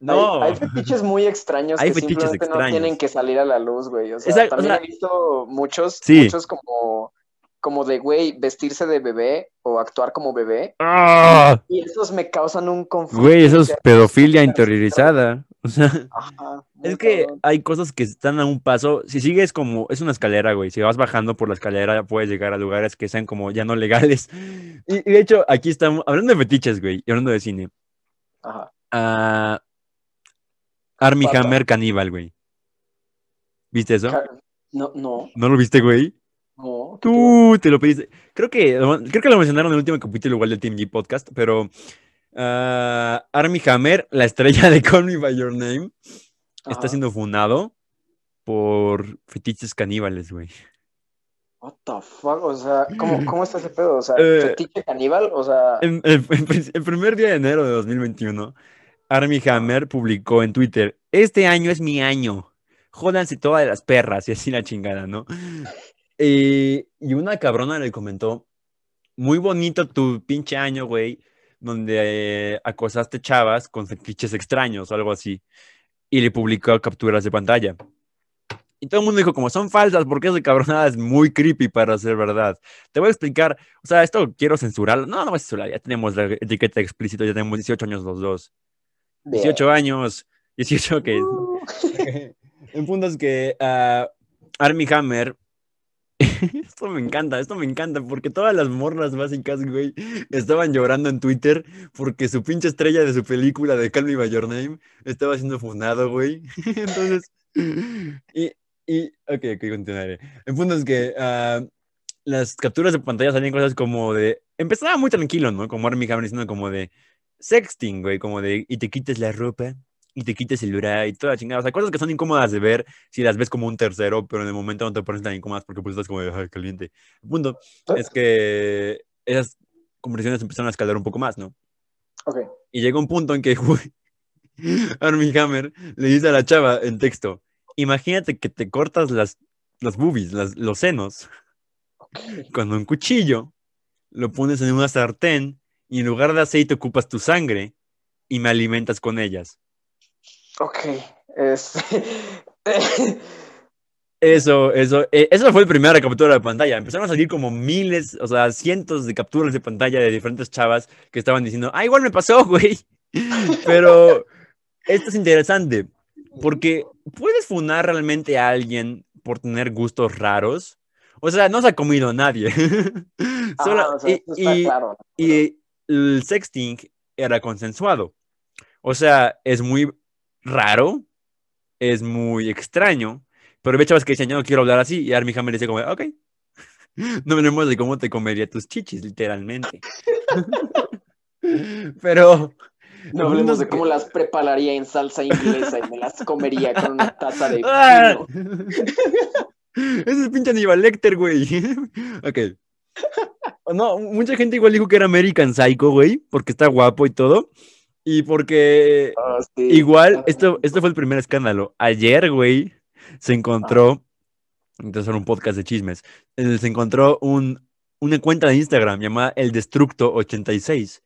no. Hay, hay fetiches muy extraños Hay que fetiches simplemente no extraños. tienen que salir a la luz, güey. O sea, Exacto, o también sea- he visto muchos, Sí. muchos como, como de, güey, vestirse de bebé o actuar como bebé. ¡Ah! Y esos me causan un conflicto. Güey, eso es pedofilia interiorizada. O sea. Ajá, Es que cabrón. hay cosas que están a un paso. Si sigues como, es una escalera, güey. Si vas bajando por la escalera, puedes llegar a lugares que sean como ya no legales. Y, y de hecho, aquí estamos, hablando de fetiches, güey, y hablando de cine. Ajá. a Army Pata. Hammer caníbal, güey. ¿Viste eso? No, no, ¿No lo viste, güey? Tú te lo pediste. Creo que, creo que lo mencionaron en el último capítulo igual del Team G Podcast, pero ah, Army Hammer, la estrella de Call Me By Your Name, está siendo funado por fetiches caníbales, güey. What the fuck, o sea, ¿cómo, cómo está ese pedo? O sea, Eh, fetiche caníbal, o sea, el- el primer día de enero de 2021, Army Hammer publicó en Twitter, este año es mi año, jódanse todas las perras y así la chingada, ¿no? Eh, y una cabrona le comentó, muy bonito tu pinche año, güey, donde eh, acosaste chavas con fetiches extraños o algo así. Y le publicó capturas de pantalla. Y todo el mundo dijo, como son falsas, porque esa cabronada es muy creepy para ser verdad. Te voy a explicar, o sea, esto quiero censurarlo. No, no voy a censurar, ya tenemos la etiqueta explícita, ya tenemos 18 años los dos. bien. 18 años, 18 que... Uh, El punto es que ah, Army Hammer. Esto me encanta, esto me encanta, porque todas las morras básicas, güey, estaban llorando en Twitter porque su pinche estrella de su película de Call Me By Your Name estaba siendo funado, güey. Entonces, y, y, ok, ok, continuaré. El punto es que ah, las capturas de pantalla salían cosas como de, empezaba muy tranquilo, ¿no? Como Army Hammer diciendo como de sexting, güey, como de, y te quites la ropa y te quites el celular y toda la chingada. O sea, cosas que son incómodas de ver si las ves como un tercero, pero en el momento no te pones tan incómodas porque pues estás como de "Ay, caliente. El punto es que esas conversaciones empezaron a escalar un poco más, ¿no? ok, Y llega un punto en que Armie Hammer le dice a la chava en texto, imagínate que te cortas las, las boobies, las- los senos, con un cuchillo, lo pones en una sartén y en lugar de aceite ocupas tu sangre y me alimentas con ellas. Ok, es... Eso, eso, eh, eso fue el primera captura de pantalla. Empezaron a salir como miles, o sea, cientos de capturas de pantalla de diferentes chavas que estaban diciendo, ah, igual me pasó, güey. Pero esto es interesante, porque puedes funar realmente a alguien por tener gustos raros. O sea, no se ha comido a nadie. Ah, Solo- o sea, y- está y- claro. y el sexting era consensuado. O sea, es muy raro, es muy extraño, pero había chavas que decían, yo no quiero hablar así, y Armie Hammer dice como, ok, no hablemos de cómo te comería tus chichis, literalmente. pero... No hablemos de cómo las prepararía en salsa inglesa y me las comería con una taza de ¡Ah! vino. Ese es pinche Aníbal Lecter, güey. ok. No, mucha gente igual dijo que era American Psycho, güey, porque está guapo y todo. Y porque Ah, sí. igual, esto, esto fue el primer escándalo. Ayer, güey, se encontró, entonces era un podcast de chismes, eh, se encontró un, una cuenta de Instagram llamada El Destructo 86,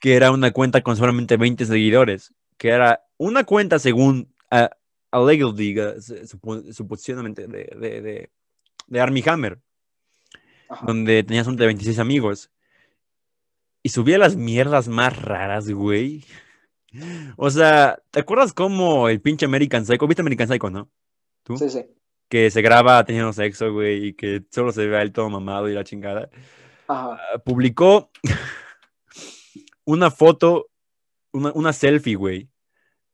que era una cuenta con solamente 20 seguidores, que era una cuenta según a, allegedly, uh, suposicionalmente de, de, de, de Armie Hammer, Ajá. donde tenías un de 26 amigos. Y subía las mierdas más raras, güey. O sea, ¿te acuerdas cómo el pinche American Psycho? ¿Viste American Psycho, no? ¿Tú? Sí, sí. Que se graba teniendo sexo, güey, y que solo se ve a él todo mamado y la chingada. Ajá. Ah, publicó una foto, una, una selfie, güey,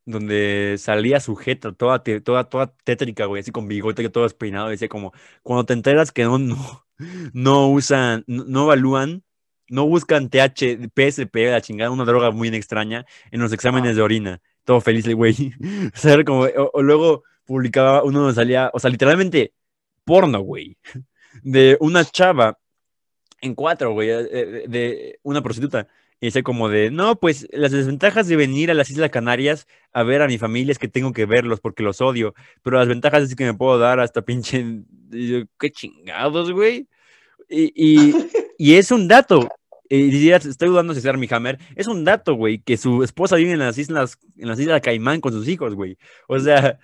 donde salía sujeta, toda, toda, toda tétrica, güey, así con bigote, todo despeinado, decía como, cuando te enteras que no, no, no usan, no, no evalúan, no buscan TH, PSP, la chingada, una droga muy extraña, en los exámenes de orina, todo feliz el güey, o sea, como, o, o luego publicaba uno donde salía, o sea, literalmente, porno, güey, de una chava en cuatro, güey, eh, eh, de una prostituta. Y dice como de, no, pues las desventajas de venir a las Islas Canarias a ver a mi familia es que tengo que verlos porque los odio, pero las ventajas es que me puedo dar hasta pinche, y yo, qué chingados, güey. Y, y, y es un dato, y dirías, estoy dudando si es Armie Hammer, es un dato, güey, que su esposa vive en las islas, en las islas Caimán con sus hijos, güey. O sea,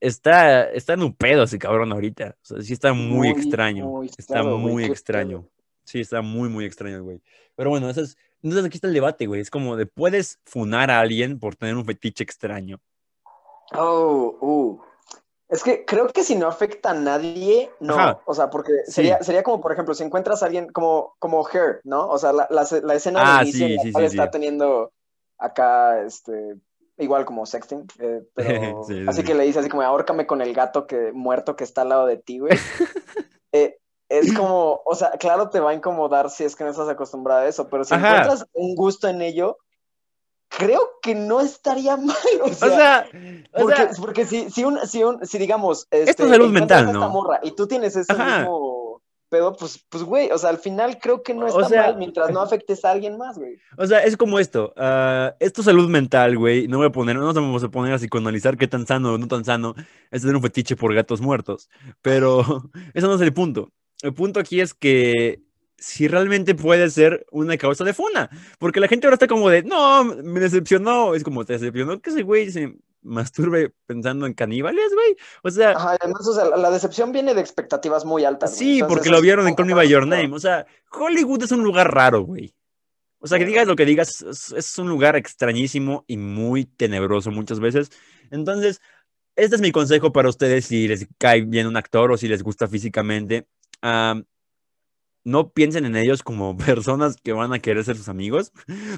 está, está en un pedo ese cabrón ahorita. O sea, sí está muy, Muy, extraño. muy está muy extraño. Sí, está muy, muy extraño, güey. Pero bueno, eso es, entonces aquí está el debate, güey. Es como de, ¿puedes funar a alguien por tener un fetiche extraño? Oh, uh. Es que creo que si no afecta a nadie, no. Ajá. O sea, porque Sí. sería, sería como, por ejemplo, si encuentras a alguien como, como Her, ¿no? O sea, la, la, la escena Ah, de inicio sí, sí, está teniendo acá, este, igual como sexting, eh, pero Sí, sí, así sí. que le dice así como, ahórcame con el gato que muerto que está al lado de ti, güey. Eh, es como, o sea, claro te va a incomodar si es que no estás acostumbrado a eso, pero si Ajá. encuentras un gusto en ello, creo que no estaría mal, o O sea, o porque, sea, porque si, si, un, si, un, si digamos, este, Esto es salud mental, ¿no? morra y tú tienes ese Ajá. mismo pedo, pues, pues, güey, o sea, al final creo que no O está sea- mal mientras no afectes a alguien más, güey. o sea, es como esto. ah, esto es salud mental, güey. No voy a poner, no nos vamos a poner a psicoanalizar qué tan sano o no tan sano es tener un fetiche por gatos muertos. Pero eso no es el punto. El punto aquí es que si realmente puede ser una causa de funa. Porque la gente ahora está como de, no, me decepcionó. Es como, te decepcionó que ese güey se masturbe pensando en caníbales, güey. O sea, Ajá, además, o sea, la, la decepción viene de expectativas muy altas. Sí, Entonces, porque lo vieron en Call Me By Your. Name. O sea, Hollywood es un lugar raro, güey. O sea, que digas lo que digas, es, es un lugar extrañísimo y muy tenebroso muchas veces. Entonces, este es mi consejo para ustedes si les cae bien un actor o si les gusta físicamente. Am, no piensen en ellos como personas que van a querer ser sus amigos.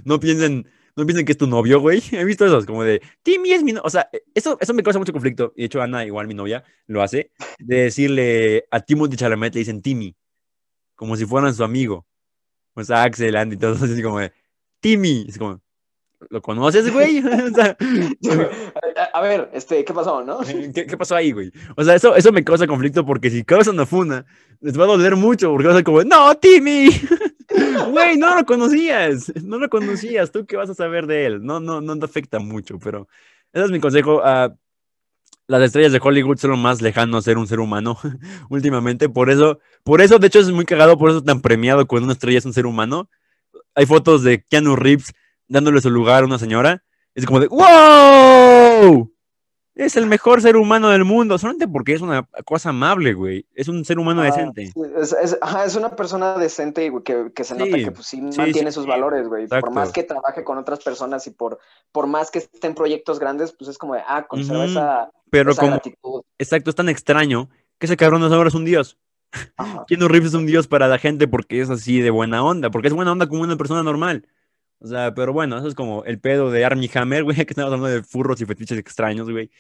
No piensen, no piensen que es tu novio, güey. He visto esos, como de, Timmy es mi novio. O sea, eso, eso me causa mucho conflicto. Y de hecho, Ana, igual mi novia, lo hace. De decirle a Timothy Chalamet, le dicen Timmy. Como si fueran su amigo. O sea, Axel, Andy, todos así como de, Timmy. Es como, ¿lo conoces, güey? o sea, A, ver, este, ¿qué pasó, no? ¿Qué, pasó ahí, güey? O sea, eso, eso me causa conflicto porque si causa una funa, les va a doler mucho porque va a ser como, ¡No, Timmy! Güey, no lo conocías, no lo conocías, ¿tú qué vas a saber de él? No, no, no te afecta mucho, pero ese es mi consejo. a las estrellas de Hollywood son lo más lejano a ser un ser humano últimamente, por eso, por eso, de hecho, es muy cagado, por eso es tan premiado cuando una estrella es un ser humano. Hay fotos de Keanu Reeves dándole su lugar a una señora. Es como de, ¡Wow! Es el mejor ser humano del mundo, solamente porque es una cosa amable, güey. Es un ser humano Ah, decente. Es, es- ajá, es una persona decente, güey, que, que se nota que pues, sí, sí, mantiene sí, sus valores, güey. Por más que trabaje con otras personas y por, por más que esté en proyectos grandes, pues es como de, ah, conserva esa, Pero esa como, gratitud. exacto, es tan extraño que ese cabrón ahora es un dios. Keanu Reeves es un dios para la gente porque es así de buena onda, porque es buena onda como una persona normal. O sea, pero bueno, eso es como el pedo de Armie Hammer, güey, que estamos hablando de furros y fetiches extraños, güey.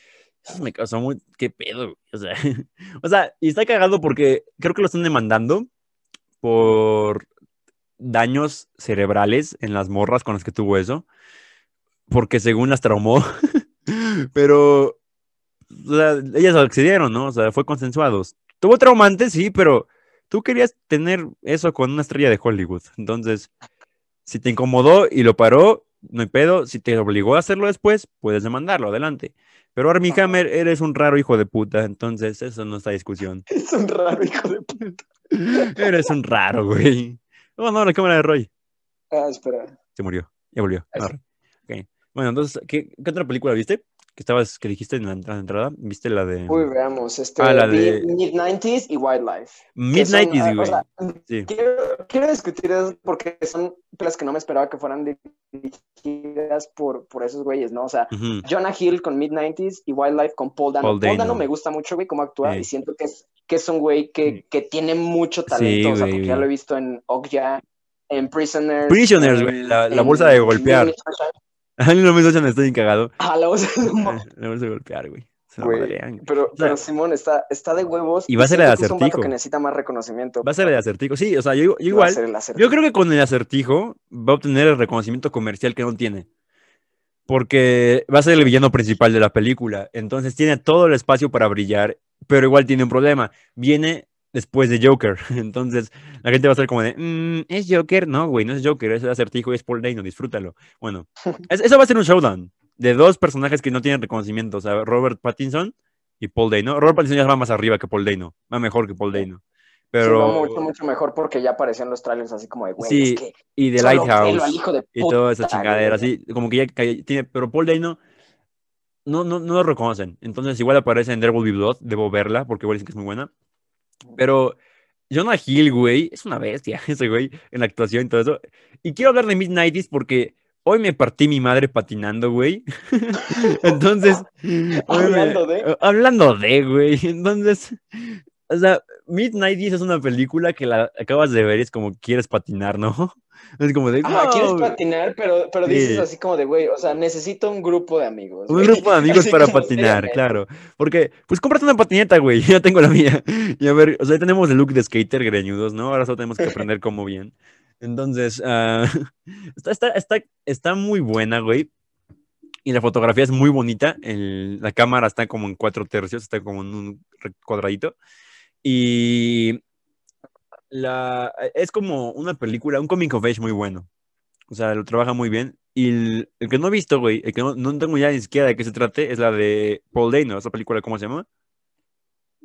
Eso me causó muy... ¿Qué pedo, güey? O sea, o sea, y está cagado porque creo que lo están demandando por daños cerebrales en las morras con las que tuvo eso, porque según las traumó, pero o sea, ellas accedieron, ¿no? O sea, fue consensuado. Tuvo traumante, sí, pero tú querías tener eso con una estrella de Hollywood. Entonces, si te incomodó y lo paró, no hay pedo. Si te obligó a hacerlo después, puedes demandarlo, adelante. Pero Armie. Hammer, eres un raro hijo de puta, entonces eso no está discusión. Es un raro hijo de puta. Eres un raro, güey. Oh, no, la cámara de Roy. Ah, espera. Se murió. Ya volvió. Bueno, entonces, ¿qué, qué otra película viste? Que estabas, que dijiste en la entrada, entrada? ¿Viste la de Uy, veamos. Este, Ah, la de- Mid-90s y Wildlife. que Midnight son, is, ah, o güey? sea, Sí. quiero, quiero discutir eso porque son películas que no me esperaba que fueran dirigidas por, por esos güeyes, ¿no? O sea, Ujú. Jonah Hill con Mid-90s y Wildlife con Paul Dano. Paul Paul, Dano. Me gusta mucho, güey, cómo actúa Sí. y siento que es, que es un güey que, que tiene mucho talento, o sea, porque ya lo he visto en Okja, en Prisoners. Prisoners, en- güey, la- la en bolsa de golpear. A mí no me escuchan, estoy encagado. Ah, la bolsa de golpear, güey. Pero, sea, pero Simón está, está de huevos. y va a ser el siento que es un vato acertijo. que necesita más reconocimiento. Va a ser el acertijo. Sí, o sea, yo, yo Va a igual. ser el acertijo. Yo creo que con el acertijo va a obtener el reconocimiento comercial que no tiene. Porque va a ser el villano principal de la película. Entonces tiene todo el espacio para brillar, pero igual tiene un problema. Viene después de Joker. Entonces la gente va a estar como de, "Mm, ¿es Joker? No, güey, no es Joker, es el acertijo y es Paul Dano, disfrútalo. Bueno, es- eso va a ser un showdown de dos personajes que no tienen reconocimiento. O sea, Robert Pattinson y Paul Dano. Robert Pattinson ya va más arriba que Paul Dano, va mejor que Paul Dano. Sí, Pero... va mucho, mucho mejor porque ya aparecían los trailers así como de, güey, Sí, es que y The solo Lighthouse de y toda esa chingadera, así, como que ya tiene, pero Paul Dano no, no, no lo reconocen, entonces igual aparece en There Will Be Blood, debo verla, porque igual dicen que es muy buena, pero Jonah Hill, güey, es una bestia ese güey, en la actuación y todo eso, y quiero hablar de Mid-90s porque hoy me partí mi madre patinando, güey, entonces... Hablando de- Hablando de, güey, entonces... O sea, Mid-90s es una película que la acabas de ver y es como quieres patinar, ¿no? Es como de, Ajá, quieres patinar, pero, pero Sí. dices así como de, güey, o sea, necesito un grupo de amigos. Un grupo de amigos Así para patinar, claro. Porque, pues cómprate una patineta, güey. Ya tengo la mía. Y a ver, o sea, ya tenemos el look de skater greñudos, ¿no? Ahora solo tenemos que aprender cómo bien. Entonces, ah, está, está, está, está muy buena, güey. Y la fotografía es muy bonita. el- la cámara está como en cuatro tercios, está como en un cuadradito. Y la, es como una película, un comic of age muy bueno. O sea, lo trabaja muy bien. Y el, el que no he visto, güey, el que no, no tengo ya ni siquiera de qué se trate, es la de Paul Dano. ¿Esa película cómo se llama?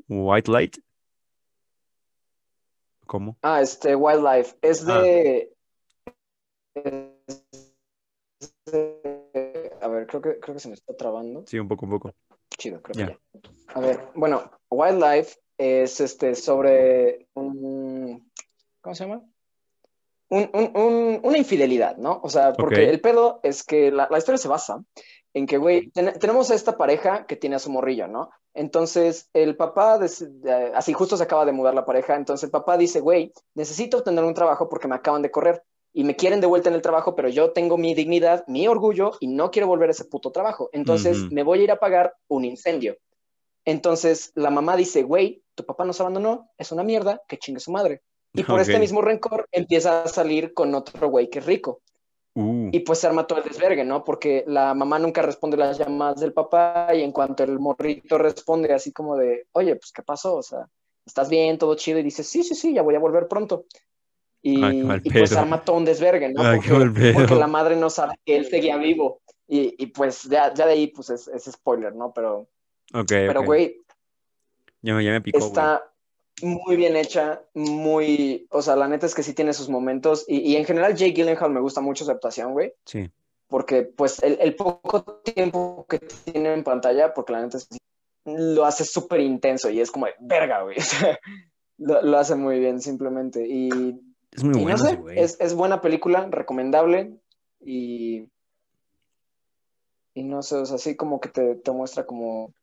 White Light. ¿Cómo? Ah, este, Wildlife. Es Ah. de. es de- A ver, creo que, creo que se me está trabando. Sí, un poco, un poco. Chido, creo que ya. A ver, bueno, Wildlife es este sobre un. ¿Cómo se llama? Un- un- un- una infidelidad, ¿no? O sea, porque el pedo es que la, la historia se basa en que, güey, ten- tenemos a esta pareja que tiene a su morrillo, ¿no? Entonces, el papá, de- así justo se acaba de mudar la pareja, entonces el papá dice, güey, necesito obtener un trabajo porque me acaban de correr y me quieren de vuelta en el trabajo, pero yo tengo mi dignidad, mi orgullo y no quiero volver a ese puto trabajo. Entonces, me voy a ir a pagar un incendio. Entonces, la mamá dice, güey, tu papá nos abandonó, es una mierda, que chingue su madre. Y por este mismo rencor empieza a salir con otro güey que es rico. Uh, Y pues se arma todo el desvergue, ¿no? Porque la mamá nunca responde las llamadas del papá y en cuanto el morrito responde así como de, oye, pues ¿qué pasó? O sea, ¿estás bien? ¿Todo chido? Y dice, sí, sí, sí, ya voy a volver pronto. Y, Ay, mal y pues arma todo un desvergue, ¿no? Ay, qué porque, la madre no sabe que él seguía vivo. Y, y pues ya, ya de ahí, pues es, es spoiler, ¿no? Pero, ok, pero güey, Ya me, ya me picó, güey. está muy bien hecha, muy, o sea, la neta es que sí tiene sus momentos y, y en general Jake Gyllenhaal me gusta mucho su actuación, güey, Sí. porque pues el, el poco tiempo que tiene en pantalla, porque la neta es lo hace súper intenso y es como de verga, güey, o sea, lo, lo hace muy bien simplemente y, Es muy y bueno no sé, ese güey. es, es buena película, recomendable y, y no sé, o sea, así como que te, te muestra como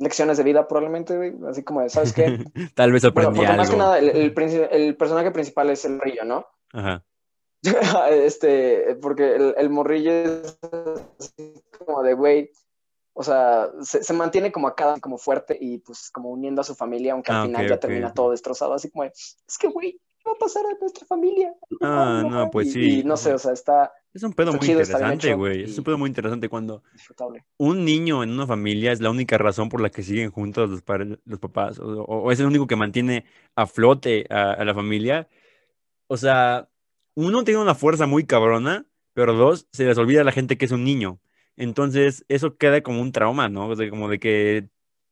lecciones de vida probablemente, güey, así como de, ¿sabes qué? Tal vez aprendí algo. más que nada el, el el personaje principal es el rillo, ¿no? Ajá. este, porque el, el morrillo es así como de, güey, o sea, se, se mantiene como acá, como fuerte y pues como uniendo a su familia, aunque Ah, al final ok, ya termina todo destrozado, así como de, es que, güey, ¿qué va a pasar a nuestra familia? Ah, no, pues Y- sí. Y, no sé, o sea, está Es un pedo muy chido, interesante, güey. Es un pedo muy interesante cuando un niño en una familia es la única razón por la que siguen juntos los, padres- los papás, o, o- o es el único que mantiene a flote a, a la familia. O sea, uno tiene una fuerza muy cabrona, pero dos, se les olvida a la gente que es un niño. Entonces, eso queda como un trauma, ¿no? O sea, como de que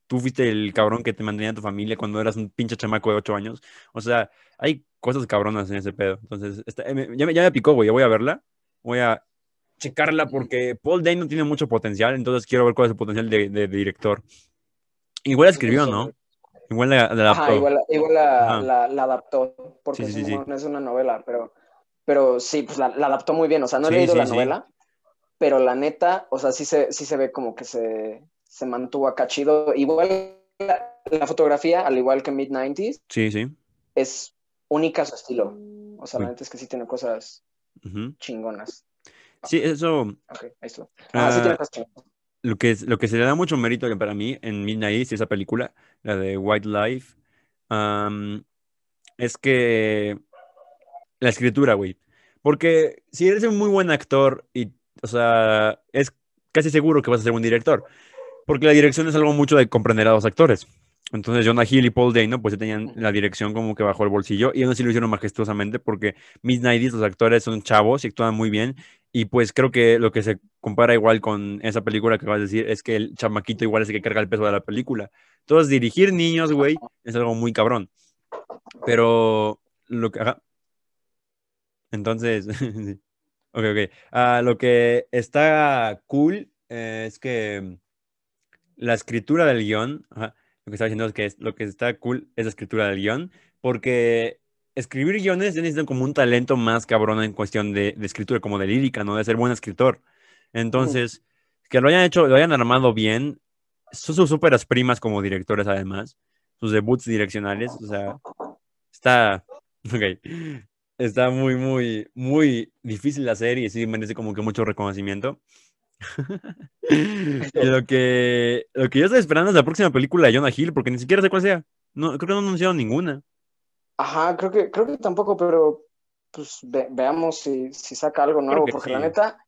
tú fuiste el cabrón que te mantenía a tu familia cuando eras un pinche chamaco de ocho años. O sea, hay cosas cabronas en ese pedo. Entonces, está- eh, ya, me, ya me picó, güey. Ya voy a verla. Voy a checarla porque Paul Dano tiene mucho potencial, entonces quiero ver cuál es su potencial de, de- de director. Igual la escribió, ¿no? Igual la, la Ajá, adaptó. igual, igual la, Ajá. la- la adaptó, porque Sí, sí, es, sí, un- es una novela, pero, pero sí, pues la, adaptó muy bien. O sea, no he leído la novela, pero la neta, o sea, sí se, sí se ve como que se, se mantuvo acá chido. Igual la, la fotografía, al igual que Mid-90s, Sí, sí. es única a su estilo. O sea, la neta es que sí tiene cosas chingonas. Sí, eso. Ok, ahí está. Ah, sí ah, tiene cosas chingonas. lo, que, es- lo que se le da mucho mérito para mí en Midnight, esa película, la de White Life, am, es que la escritura, güey. Porque si eres un muy buen actor y, o sea, es casi seguro que vas a ser un director. Porque la dirección es algo mucho de comprender a los actores. Entonces, Jonah Hill y Paul Dano, pues ya tenían la dirección como que bajo el bolsillo y aún así lo hicieron majestuosamente porque Midnight, los actores son chavos y actúan muy bien. Y pues creo que lo que se compara igual con esa película que vas a decir es que el chamaquito igual es el que carga el peso de la película. Entonces, dirigir niños, güey, es algo muy cabrón. Pero lo que. ajá. Entonces, sí. ok, ok. Ah, lo que está cool eh, es que la escritura del guion, ajá, lo que estaba diciendo es que es- lo que está cool es la escritura del guion, porque escribir guiones ya necesitan como un talento más cabrón en cuestión de, de escritura, como de lírica, ¿no? De ser buen escritor. Entonces, que lo hayan hecho, lo hayan armado bien, son sus súperas primas como directores además, sus debuts direccionales, o sea, está, ok. está muy, muy, muy difícil la serie y sí merece como que mucho reconocimiento. Y lo que, lo que yo estoy esperando es la próxima película de Jonah Hill, porque ni siquiera sé cuál sea. No, creo que no anunciaron ninguna. Ajá, creo que, creo que tampoco, pero pues ve- veamos si, si saca algo nuevo, que porque sí. la neta,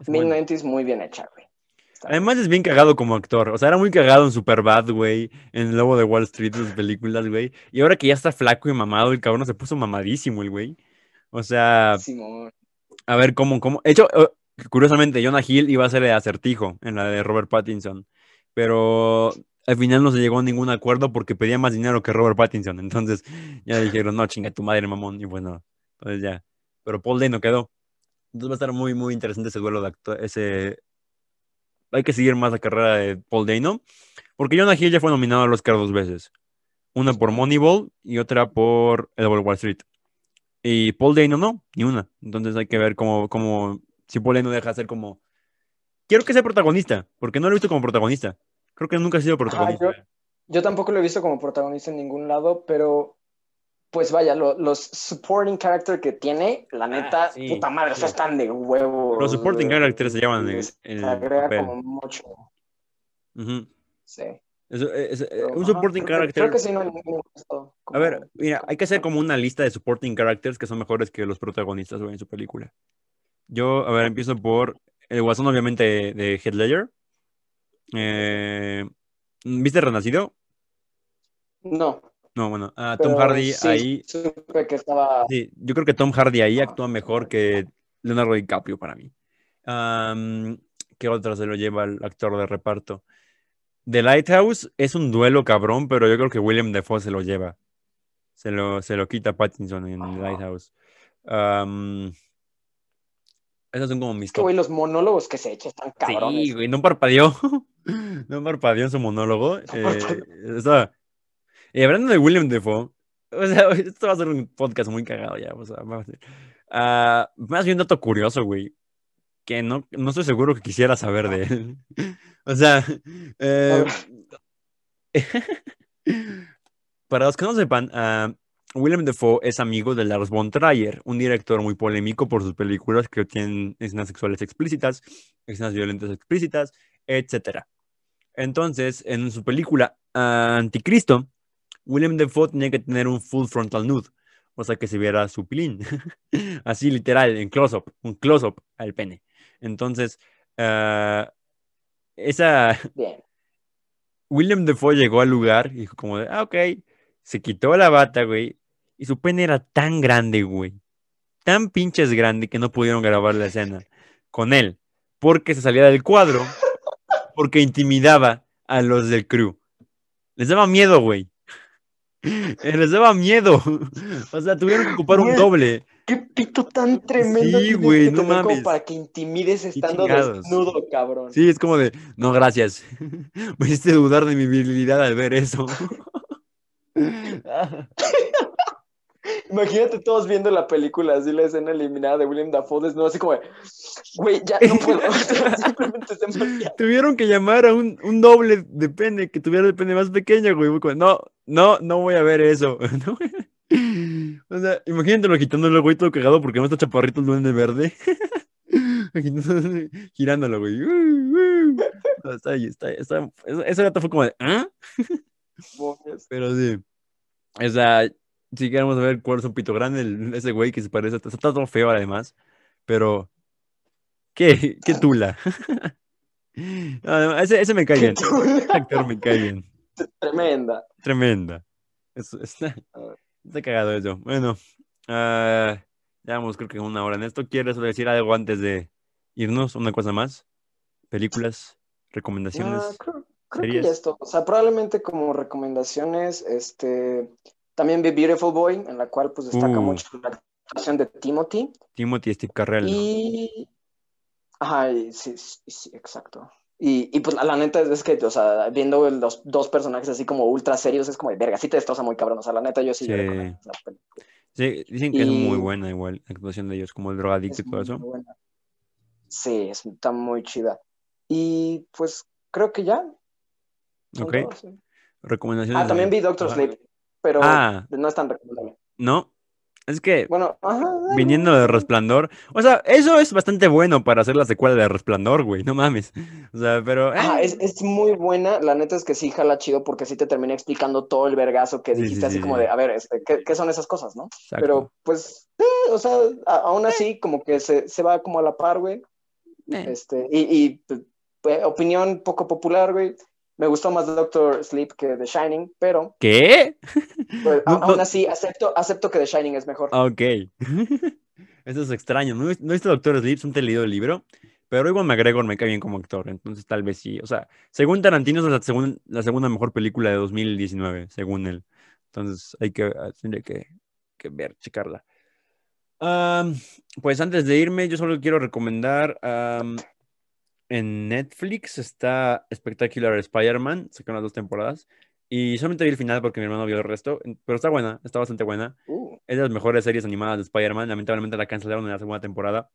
Es buena. Mid-90s muy bien hecha, güey. Está Además es bien cagado como actor. O sea, era muy cagado en Superbad, güey. En El Lobo de Wall Street, sus películas, güey. Y ahora que ya está flaco y mamado, el cabrón se puso mamadísimo, el güey. O sea, Simón. a ver cómo, cómo. De hecho, curiosamente, Jonah Hill iba a ser el acertijo en la de Robert Pattinson. Pero al final no se llegó a ningún acuerdo porque pedía más dinero que Robert Pattinson. Entonces ya dijeron, no, chinga tu madre, mamón. Y bueno, entonces ya. Pero Paul Dano quedó. Entonces va a estar muy, muy interesante ese duelo de acto- ese Hay que seguir más la carrera de Paul Dano. Porque Jonah Hill ya fue nominado al Oscar dos veces. Una por Moneyball y otra por El Wall Street. Y Paul Dano no, ni una. Entonces hay que ver cómo, cómo si Paul Dano deja de ser como... Quiero que sea protagonista, porque no lo he visto como protagonista. Creo que nunca ha sido protagonista. yo- Yo tampoco lo he visto como protagonista en ningún lado, pero pues vaya, lo- los supporting character que tiene, la neta, Ah, sí, puta madre, sí. esos están de huevos. Los supporting characters se Les el agrega papel. como mucho. Sí. Eso, Pero, un ajá, supporting creo character. Creo que sí, no puesto A ver, mira, hay que hacer como una lista de supporting characters que son mejores que los protagonistas güey, en su película. Yo, a ver, empiezo por el guasón, obviamente, de, Heath Ledger. Eh, ¿Viste Renacido? No. No, bueno, ah, Tom Hardy sí ahí. Supe que estaba. Sí, yo creo que Tom Hardy ahí actúa mejor que Leonardo DiCaprio para mí. Am, ¿qué otra se lo lleva el actor de reparto? The Lighthouse es un duelo cabrón, pero yo creo que William Defoe se lo lleva. Se lo, se lo quita Pattinson en The Lighthouse. Esas son como mis que, güey, los monólogos que se echa están cabrones. Sí, güey, no parpadeó. No parpadeó en su monólogo. Eh, parpadeó. estaba- Y hablando de William Defoe, o sea, esto va a ser un podcast muy cagado ya. O sea, a ser- Ah, más bien un dato curioso, güey, que no, no estoy seguro que quisiera saber de él. O sea, eh, para los que no sepan, ah, William Defoe es amigo de Lars von Trier, un director muy polémico por sus películas que tienen escenas sexuales explícitas, escenas violentas explícitas, etcétera. Entonces, en su película ah, Anticristo, William Defoe tenía que tener un full frontal nude, o sea que se viera su pilín, así literal, en close-up, un close-up al pene. Entonces, ah, esa Bien. William Defoe llegó al lugar y dijo como de, ah, ok, se quitó la bata, güey, y su pene era tan grande, güey, tan pinches grande que no pudieron grabar la escena con él, porque se salía del cuadro, porque intimidaba a los del crew. Les daba miedo, güey. Eh, Les daba miedo. O sea, tuvieron que ocupar un doble. Qué pito tan tremendo Sí, güey, no mames. para que intimides estando desnudo, cabrón. Sí, es como de, no, gracias. Me hiciste dudar de mi virilidad al ver eso. Imagínate todos viendo la película, así la escena eliminada de William Dafoe desnudo, así como güey, ya no puedo, simplemente demasiado. Tuvieron que llamar a un, un doble de pene que tuviera el pene más pequeño, güey. No, no, no voy a ver eso. No O sea, imagínatelo quitándolo, güey, todo cagado porque no está chaparrito el duende verde. Girándolo, güey. Uh, uh. Está ahí, está, está, ese- ese gato fue como de, ¿ah? Pero sí. O sea, si queremos ver cuál es un pito grande, el- ese güey que se parece, está, está todo feo además, pero qué, qué tula. No, ese, ese me cae bien. Ese actor me cae bien. Tremenda. Tremenda. Está, está cagado eso. Bueno, ah, ya vamos, creo que una hora en esto. ¿Quieres decir algo antes de irnos? ¿Una cosa más? ¿Películas? ¿Recomendaciones? No, creo, creo que ya esto. O sea, probablemente como recomendaciones, este, también vi Beautiful Boy, en la cual pues destaca Uh. mucho la actuación de Timothy. Timothy Steve Carrell. Y. Ajá, sí, sí, sí, exacto. Y, y pues la, neta es, que, o sea, viendo los dos personajes así como ultra serios, es como de verga, sí te destroza muy cabrón. O sea, la neta yo sí, Sí. recomiendo la. Sí, dicen que es muy buena igual la actuación de ellos, como el drogadicto y todo eso. buena. Sí, es- está muy chida. Y pues creo que ya. Ok. todos, sí. Recomendaciones. Ah, también vi Doctor. Sleep, pero Ah. no es tan recomendable. ¿No? Es que Bueno, ajá. viniendo de Resplandor, o sea, eso es bastante bueno para hacer la secuela de Resplandor, güey, no mames. O sea, pero... eh, Ajá, es, es muy buena. La neta es que sí jala chido porque sí te termina explicando todo el vergazo que dijiste, sí, así sí, como de, a ver, este, ¿qué, qué son esas cosas, no? exacto. Pero pues, eh, o sea, a- aún así, como que se, se va como a la par, güey. Eh, Este, y, y, pues, opinión poco popular, güey. Me gustó más Doctor Sleep que The Shining, pero ¿Qué? pues, No, no. aún así acepto, acepto que The Shining es mejor. Ok. Eso es extraño. No he, no visto Doctor Sleep, te he leído el libro, pero igual McGregor me cae bien como actor, entonces tal vez sí. O sea, según Tarantino es la, segun- la segunda mejor película de 2019, según él. Entonces hay que, ah, tendré que, que ver, checarla. Am, pues antes de irme, yo solo quiero recomendar am, en Netflix está Spectacular Spider-Man, sacaron las dos temporadas. Y solamente vi el final porque mi hermano vio el resto, pero está buena, está bastante buena. Uh, Es de las mejores series animadas de Spider-Man. Lamentablemente la cancelaron en la segunda temporada.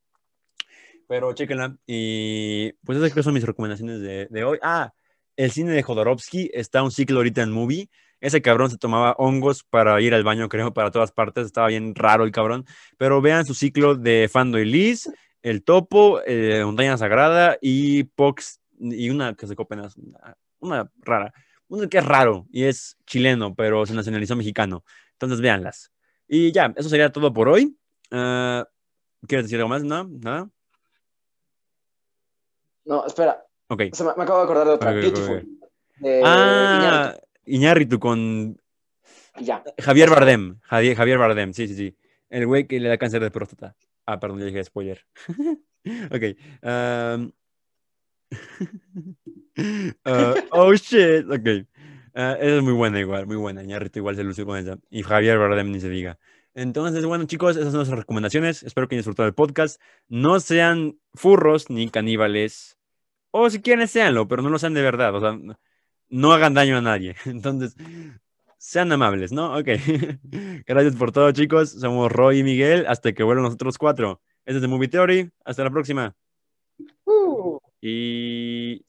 Pero chéquenla. Y pues esas creo son mis recomendaciones de, de hoy. Ah, el cine de Jodorowsky está un ciclo ahorita en movie. Ese cabrón se tomaba hongos para ir al baño, creo, para todas partes. Estaba bien raro el cabrón. Pero vean su ciclo de Fando y Liz, El Topo, eh, Montaña Sagrada y Pox y una que se copen, una, una rara. Uno que es raro y es chileno, pero se nacionalizó mexicano. Entonces véanlas. Y ya, eso sería todo por hoy. Ah, ¿Quieres decir algo más? ¿No? ¿Nada? no, espera, Ok. se me, me acabo de acordar de otra, Ok, ok, Beautiful. ok. de ah, Iñárritu con Iñárritu. Y ya. Javier Bardem. Javier, Javier Bardem, sí, sí, sí. El güey que le da cáncer de próstata. Ah, perdón, ya dije spoiler. ok. am. Ah, oh, shit. Ok. Esa es muy buena igual, muy buena. Iñárritu igual se lució con esa. Y Javier Bardem ni se diga. Entonces, bueno, chicos, esas son nuestras recomendaciones. Espero que hayan disfrutado el podcast. No sean furros ni caníbales. O si quieren, seanlo, pero no lo sean de verdad. O sea, no hagan daño a nadie. Entonces, sean amables, ¿no? Ok. Gracias por todo, chicos. Somos Roy y Miguel. Hasta que vuelvan nosotros cuatro. Este es The Movie Theory. Hasta la próxima. Uh. Y.